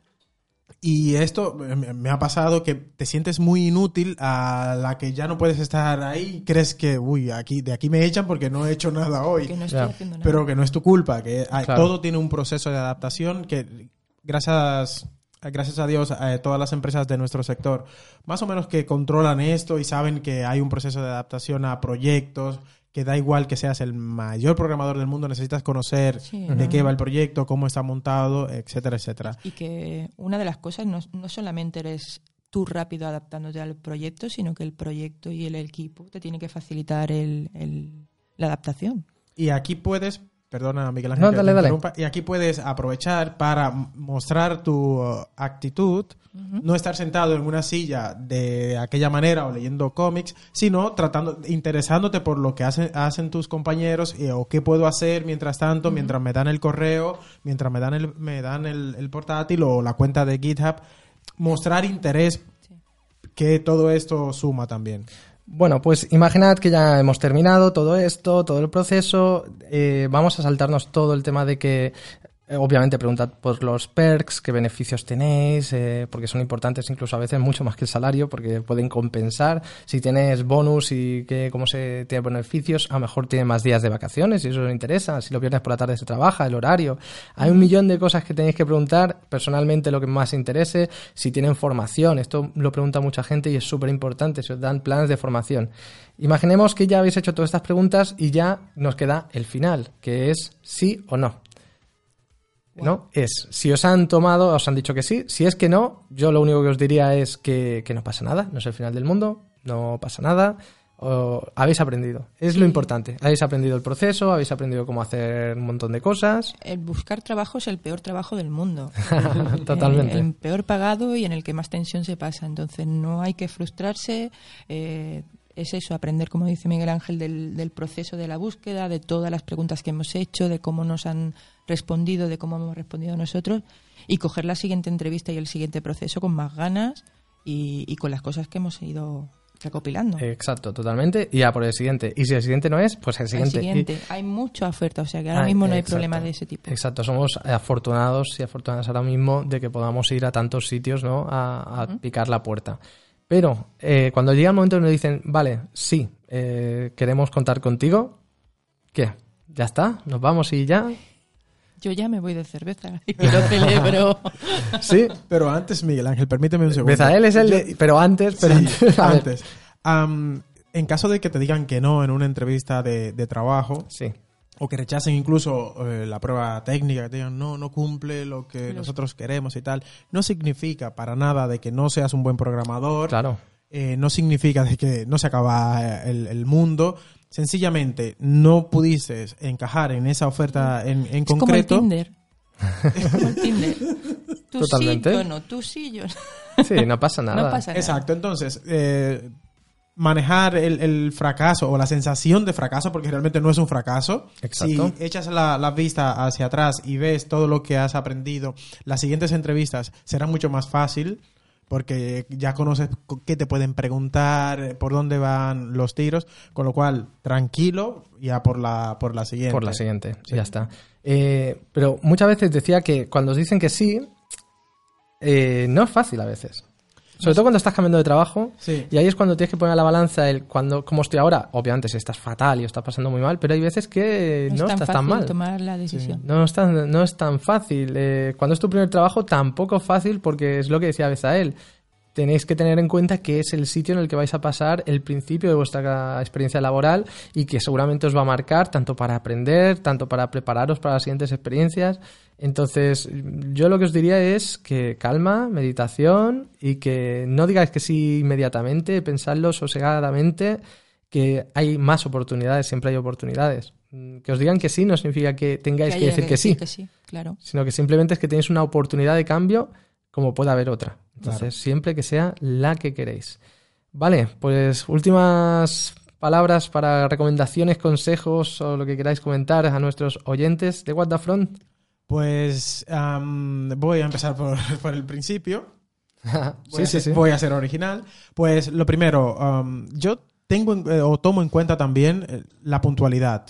Y esto me ha pasado que te sientes muy inútil a la que ya no puedes estar ahí. Crees que, uy, aquí, de aquí me echan porque no he hecho nada hoy. Pero que no es tu culpa, que todo tiene un proceso de adaptación que gracias gracias a Dios, a todas las empresas de nuestro sector, más o menos que controlan esto y saben que hay un proceso de adaptación a proyectos, que da igual que seas el mayor programador del mundo, necesitas conocer de qué va el proyecto, cómo está montado, etcétera, etcétera. Y que una de las cosas no, no solamente eres tú rápido adaptándote al proyecto, sino que el proyecto y el equipo te tienen que facilitar el, el, la adaptación. Y aquí puedes Perdona, Miguel Ángel. Y aquí puedes aprovechar para mostrar tu uh, actitud, no estar sentado en una silla de aquella manera o leyendo cómics, sino tratando, interesándote por lo que hacen, hacen tus compañeros eh, o qué puedo hacer mientras tanto, mientras me dan el correo, mientras me dan el, me dan el, portátil o la cuenta de GitHub. Mostrar interés, que todo esto suma también. Bueno, pues imaginad que ya hemos terminado todo esto, todo el proceso. Eh, vamos a saltarnos todo el tema de que obviamente preguntad por los perks, qué beneficios tenéis, eh, porque son importantes incluso a veces mucho más que el salario, porque pueden compensar. Si tienes bonus y que cómo se tiene beneficios, a lo mejor tiene más días de vacaciones, si eso os interesa. Si los viernes por la tarde se trabaja, el horario. Hay un millón de cosas que tenéis que preguntar. Personalmente lo que más interese, si tienen formación. Esto lo pregunta mucha gente y es súper importante, si os dan planes de formación. Imaginemos que ya habéis hecho todas estas preguntas y ya nos queda el final, que es sí o no. ¿No? Es, si os han tomado, os han dicho que sí, si es que no, yo lo único que os diría es que, no pasa nada, no es el final del mundo, no pasa nada, o habéis aprendido. Es lo importante. Habéis aprendido el proceso, habéis aprendido cómo hacer un montón de cosas. El buscar trabajo es el peor trabajo del mundo. Totalmente. El, el peor pagado y en el que más tensión se pasa. Entonces no hay que frustrarse. eh, es eso, aprender, como dice Miguel Ángel, del, del proceso de la búsqueda, de todas las preguntas que hemos hecho, de cómo nos han respondido, de cómo hemos respondido nosotros, y coger la siguiente entrevista y el siguiente proceso con más ganas y, y con las cosas que hemos ido recopilando. Exacto, totalmente. Y ya por el siguiente. Y si el siguiente no es, pues el El siguiente. siguiente. Hay mucha oferta, o sea que ahora Ah, mismo no hay exacto. problema de ese tipo. Exacto, somos afortunados y afortunadas ahora mismo de que podamos ir a tantos sitios, ¿no? A, a picar la puerta. Pero eh, cuando llega el momento en que nos dicen, vale, sí, eh, queremos contar contigo, ¿qué? ¿Ya está? ¿Nos vamos y ya? Yo ya me voy de cerveza y lo celebro. Sí. Pero antes, Miguel Ángel, permíteme un segundo. Bezael es el Yo- de... Pero antes, pero Sí, antes. antes. Am, en caso de que te digan que no en una entrevista de, de trabajo, Sí. O que rechacen incluso eh, la prueba técnica, que te digan no, no cumple lo que nosotros queremos y tal, no significa para nada de que no seas un buen programador, Claro. eh, no significa de que no se acaba eh, el, el mundo, sencillamente no pudiste encajar en esa oferta en, en Es como el concreto. Tinder. Es como el Tinder. Tú Totalmente. sí, yo no, tú sí, yo no. Sí, no pasa nada. No pasa nada. Exacto, entonces, eh, manejar el, el fracaso o la sensación de fracaso, porque realmente no es un fracaso. Exacto. Si echas la, la vista hacia atrás y ves todo lo que has aprendido, las siguientes entrevistas serán mucho más fácil. Porque ya conoces co- qué te pueden preguntar, por dónde van los tiros, con lo cual, tranquilo, ya por la, por la siguiente. Por la siguiente, ya está. Eh, pero muchas veces decía que cuando os dicen que sí, eh, no es fácil a veces. Sobre todo cuando estás cambiando de trabajo. Sí. Y ahí es cuando tienes que poner a la balanza el cuando, como estoy ahora. Obviamente, si estás fatal y estás pasando muy mal, pero hay veces que no, es tan estás tan mal. tomar la decisión. No es tan, no es tan fácil. Eh, cuando es tu primer trabajo, tampoco es fácil porque es lo que decía Bezael. Tenéis que tener en cuenta que es el sitio en el que vais a pasar el principio de vuestra experiencia laboral y que seguramente os va a marcar tanto para aprender, tanto para prepararos para las siguientes experiencias. Entonces, yo lo que os diría es que calma, meditación y que no digáis que sí inmediatamente, pensadlo sosegadamente, que hay más oportunidades, siempre hay oportunidades. Que os digan que sí no significa que tengáis que, decir que sí, Que sí, claro. sino que simplemente es que tenéis una oportunidad de cambio como puede haber otra. Entonces, siempre que sea la que queréis. Vale, pues últimas palabras para recomendaciones, consejos o lo que queráis comentar a nuestros oyentes de What the Front. Pues voy a empezar por, por el principio. Voy, sí, a sí, ser, sí. voy a ser original. Pues lo primero, um, yo tengo en- eh, o tomo en cuenta también eh, la puntualidad.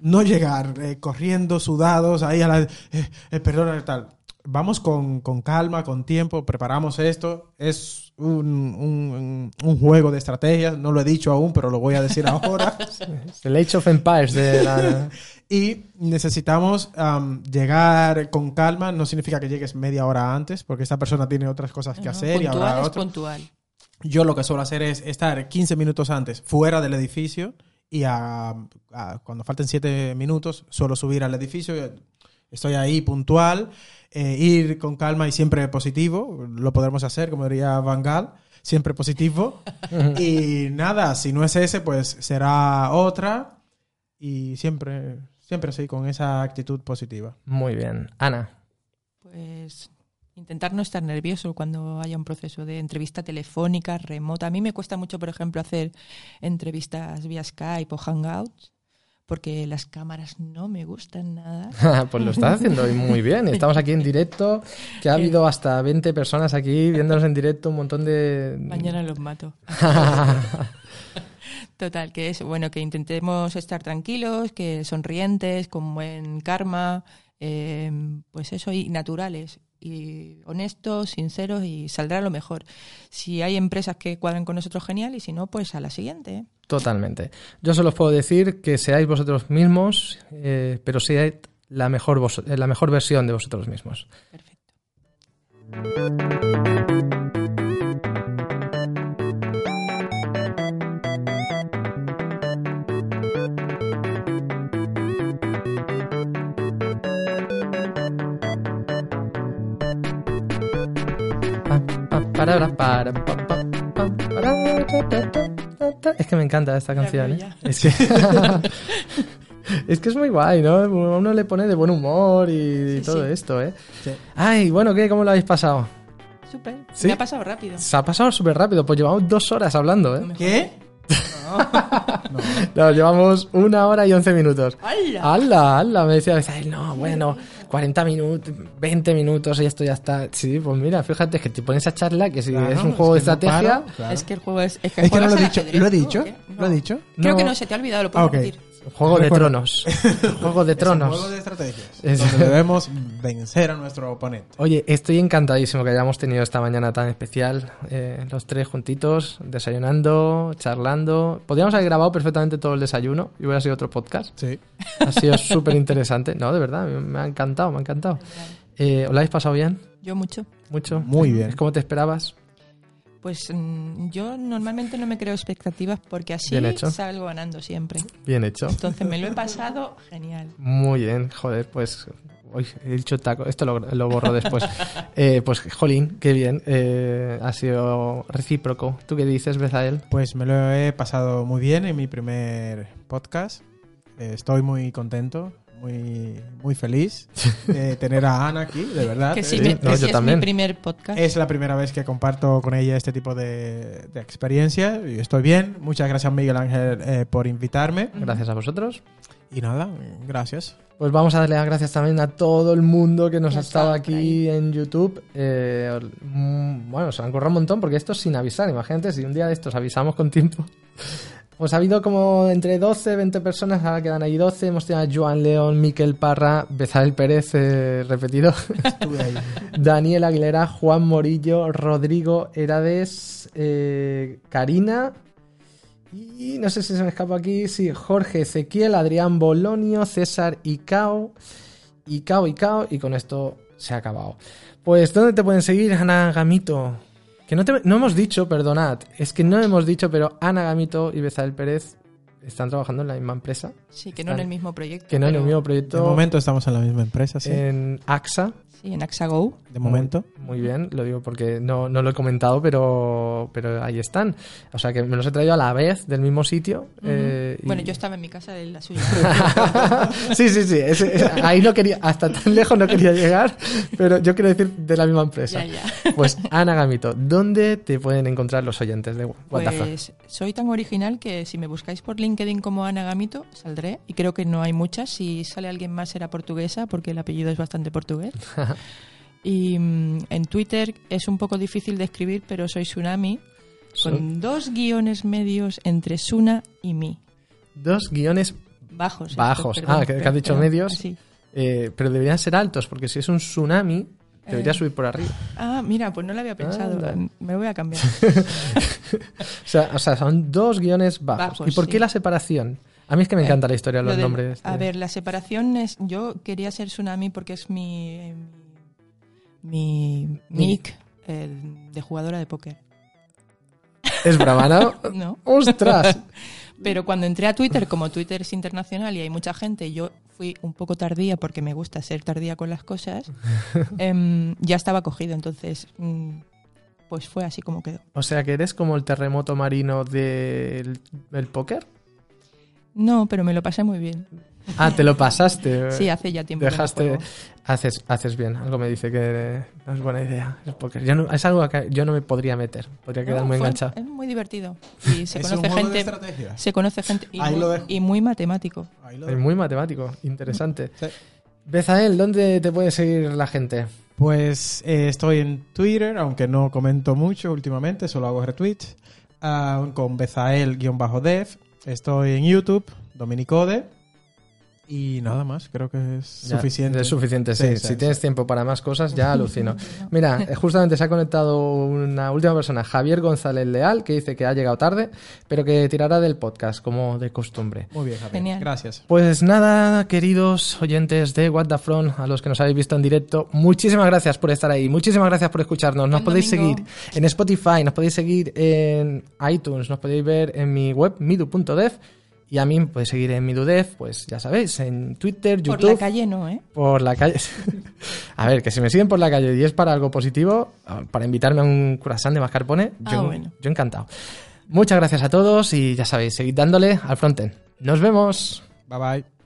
No llegar eh, corriendo, sudados, ahí a la... Perdona, tal. Vamos con, con calma, con tiempo, preparamos esto. Es un, un- un juego de estrategias, no lo he dicho aún, pero lo voy a decir ahora. El Age of Empires de la... Y necesitamos am, llegar con calma. No significa que llegues media hora antes, porque esta persona tiene otras cosas que No, hacer y puntual habrá es otras. puntual. Yo lo que suelo hacer es estar 15 minutos antes fuera del edificio y a- a- cuando falten 7 minutos suelo subir al edificio. Estoy ahí puntual, eh, ir con calma y siempre positivo. Lo podremos hacer, como diría Van Gaal, siempre positivo. y nada, si no es ese, pues será otra. Y siempre, siempre así, con esa actitud positiva. Muy bien. Ana. Pues intentar no estar nervioso cuando haya un proceso de entrevista telefónica, remota. A mí me cuesta mucho, por ejemplo, hacer entrevistas vía Skype o Hangouts, porque las cámaras no me gustan nada. pues lo estás haciendo muy bien. Estamos aquí en directo, que ha habido hasta 20 personas aquí viéndonos en directo, un montón de... Mañana los mato. Total, que es bueno que intentemos estar tranquilos, que sonrientes, con buen karma, eh, pues eso, y naturales, y honestos, sinceros, y saldrá lo mejor. Si hay empresas que cuadran con nosotros, genial, y si no, pues a la siguiente. Totalmente. Yo solo os puedo decir que seáis vosotros mismos, eh, pero seáis la mejor, vos- eh, la mejor versión de vosotros mismos. Es que me encanta esta canción. ¿eh? Es que. es que es muy guay, ¿no? Uno le pone de buen humor y, Sí, todo sí. esto, ¿eh? Sí. Ay, bueno, ¿qué? ¿Cómo lo habéis pasado? Súper. ¿Sí? Me ha pasado rápido. Se ha pasado súper rápido, pues llevamos dos horas hablando, No ¿eh? ¿Qué? No, llevamos una hora y once minutos. ¡Hala! ¡Hala! ¡Hala! Me decía, "Ay, no, bueno, 40 minutos, 20 minutos y esto ya está. Sí, pues mira, fíjate que te pones a charla que si Claro, es un juego de que no estrategia. paro, claro. Es que el juego es. Es que, Es que no lo he dicho. ¿Lo he dicho? ¿Lo he No. dicho? Creo No. que no, se te ha olvidado, lo puedo Ah, repetir. Juego de tronos. Juego de tronos. juego de estrategias. Es- Donde debemos vencer a nuestro oponente. Oye, estoy encantadísimo que hayamos tenido esta mañana tan especial, eh, los tres juntitos, desayunando, charlando. Podríamos haber grabado perfectamente todo el desayuno y hubiera sido otro podcast. Sí. Ha sido súper interesante. No, de verdad, me ha encantado, me ha encantado. Eh, ¿Os lo habéis pasado bien? Yo mucho. ¿Mucho? Muy bien. ¿Es como te esperabas? Pues mm, yo normalmente no me creo expectativas porque así salgo ganando siempre. Bien hecho. Entonces me lo he pasado genial. Muy bien, joder, pues... Uy, he dicho taco, esto lo, lo borro después. Eh, pues, jolín, qué bien. eh, ha sido recíproco. ¿Tú qué dices, Bezael? Pues me lo he pasado muy bien en mi primer podcast. Eh, estoy muy contento, muy, muy feliz de tener a Ana aquí, de verdad. Que sí, Eh, me- no, que yo sí es también. mi primer podcast. Es la primera vez que comparto con ella este tipo de, de experiencia y estoy bien. Muchas gracias Miguel Ángel eh, por invitarme. Gracias a vosotros. Y nada, gracias. Pues vamos a darle las gracias también a todo el mundo que nos ha estado aquí en YouTube. Eh, mm, bueno, se han corrido un montón porque esto es sin avisar. Imagínate si un día de estos avisamos con tiempo. Pues ha habido como entre 12, 20 personas, ahora quedan ahí 12. Hemos tenido a Joan León, Miquel Parra, Bezael Pérez, eh, repetido, Estuve ahí. Daniel Aguilera, Juan Morillo, Rodrigo Herades, eh, Karina y no sé si se me escapa aquí, sí, Jorge Ezequiel, Adrián Bolonio, César Icao, Icao, Icao, y con esto se ha acabado. Pues, ¿dónde te pueden seguir, Ana Gamito? Que no, te- no hemos dicho, perdonad, es que no hemos dicho, pero Ana Gamito y Bezael Pérez están trabajando en la misma empresa, Sí, que no en el mismo proyecto. que no en el mismo De proyecto, momento estamos en la misma empresa, sí. en AXA. Sí, en AXAGO. de momento. Muy bien, lo digo porque no, no lo he comentado, pero, pero ahí están. O sea que me los he traído a la vez del mismo sitio. eh, y- Bueno, yo estaba en mi casa, en la suya. sí, sí, sí. ese- ese- ahí no quería, hasta tan lejos no quería llegar, pero yo quiero decir de la misma empresa. ya, ya. Pues Ana Gamito, ¿dónde te pueden encontrar los oyentes de What? Pues soy tan original que si me buscáis por LinkedIn como Ana Gamito, saldré. Y creo que no hay muchas. Si sale alguien más será portuguesa, porque el apellido es bastante portugués. y mm, en Twitter es un poco difícil de escribir, pero soy Tsunami, con dos guiones medios entre Suna y mi. dos guiones, Bajos. Bajos. perdón, Ah, que- que has dicho medios. eh, pero deberían ser altos, porque si es un tsunami, debería Eh. subir por arriba. Ah, mira, pues no lo había pensado. Anda. Me voy a cambiar. O sea, o sea, son dos guiones bajos. Bajos, ¿Y por sí. qué la separación? A mí es que me Eh, encanta la historia de Lo los del- nombres. A de- ver, la separación es. Yo quería ser Tsunami porque es mi. eh, mi. Mi nick de jugadora de póker. Es brava, ¿no? ¡Ostras! Pero cuando entré a Twitter, como Twitter es internacional y hay mucha gente, yo fui un poco tardía porque me gusta ser tardía con las cosas, em, ya estaba cogido. Entonces, mm, pues fue así como quedó. O sea, que eres como el terremoto marino del del póker. No, pero me lo pasé muy bien. Ah, te lo pasaste. Sí, hace ya tiempo. que no Dejaste. Haces, haces bien. Algo me dice que no es buena idea. Yo no- es algo que yo no me podría meter. Podría quedar No, muy fue- enganchado. Es muy divertido. Y se es conoce un juego de gente. estrategia. Se conoce gente y, Ahí muy, lo dejo. y muy matemático. Ahí lo Es muy matemático. Interesante. Sí. Bezael, ¿dónde te puede seguir la gente? Pues eh, estoy en Twitter, aunque no comento mucho últimamente, solo hago retweets, ah, con Bezael-dev. Estoy en YouTube, Dominicode. Y nada más, creo que es Ya, suficiente. Es suficiente, sí. Sí, si sí, tienes tiempo para más cosas, ya alucino. Mira, eh, justamente se ha conectado una última persona, Javier González Leal, que dice que ha llegado tarde, pero que tirará del podcast, como de costumbre. Muy bien, Javier. Genial. Gracias. Pues nada, queridos oyentes de What the Front, a los que nos habéis visto en directo, muchísimas gracias por estar ahí, muchísimas gracias por escucharnos. Nos podéis domingo. seguir en Spotify, nos podéis seguir en iTunes, nos podéis ver en mi web midu.dev y a mí me podéis seguir en midudev, pues ya sabéis, en Twitter, YouTube. Por la calle no, ¿eh? Por la calle. a ver, que si me siguen por la calle y es para algo positivo, para invitarme a un croissant de mascarpone, Ah, yo, bueno. yo encantado. Muchas gracias a todos y ya sabéis, seguid dándole al frontend. Nos vemos. Bye bye.